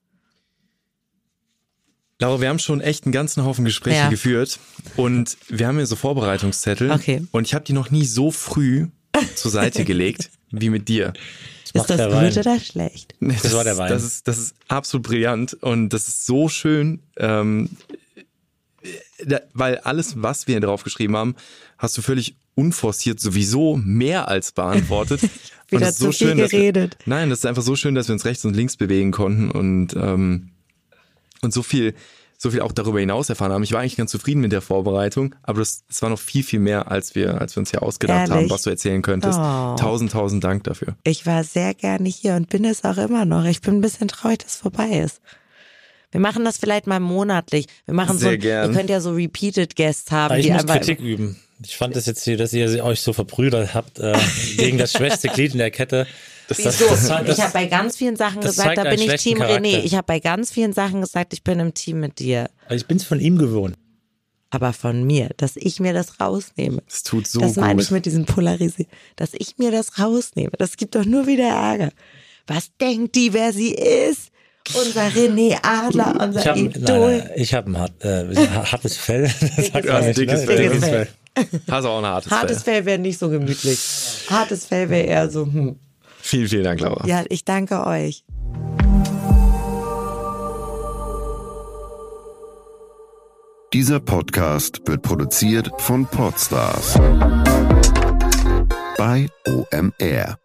Laura, wir haben schon echt einen ganzen Haufen Gespräche ja. geführt und wir haben hier so Vorbereitungszettel okay. und ich habe die noch nie so früh zur Seite gelegt wie mit dir. Das ist das gut oder schlecht? Das, das, war der Wein. Das ist, das ist absolut brillant und das ist so schön, ähm, weil alles, was wir drauf geschrieben haben, hast du völlig unforciert sowieso mehr als beantwortet. Wieder und das so schön, geredet. Wir, nein, das ist einfach so schön, dass wir uns rechts und links bewegen konnten und ähm, und so viel, so viel auch darüber hinaus erfahren haben. Ich war eigentlich ganz zufrieden mit der Vorbereitung, aber es war noch viel, viel mehr, als wir, als wir uns hier ausgedacht Ehrlich? haben, was du erzählen könntest. Oh. Tausend, tausend Dank dafür. Ich war sehr gerne hier und bin es auch immer noch. Ich bin ein bisschen traurig, dass es vorbei ist. Wir machen das vielleicht mal monatlich. Wir machen Sehr so, gern. ihr könnt ja so Repeated Guests haben. Aber ich die muss Kritik üben. Ich fand das jetzt hier, dass ihr euch so verbrüdert habt äh, gegen das schwächste Glied in der Kette. Das, Wieso? Das, das, ich habe bei ganz vielen Sachen gesagt, da bin ich Team Charakter. René. Ich habe bei ganz vielen Sachen gesagt, ich bin im Team mit dir. Ich bin es von ihm gewohnt. Aber von mir, dass ich mir das rausnehme. Das tut so Das meine ich mit diesem Polarisieren. Dass ich mir das rausnehme. Das gibt doch nur wieder Ärger. Was denkt die, wer sie ist? Unser René Adler, unser ich hab, Idol. Nein, ich habe ein hart, äh, hartes Fell. Das sagt man nicht, dickes, ne? Fell. dickes Fell. Hast auch ein hartes, hartes Fell. Fell wäre nicht so gemütlich. Hartes Fell wäre eher so, hm. Vielen, vielen Dank, Laura. Ja, ich danke euch. Dieser Podcast wird produziert von Podstars bei OMR.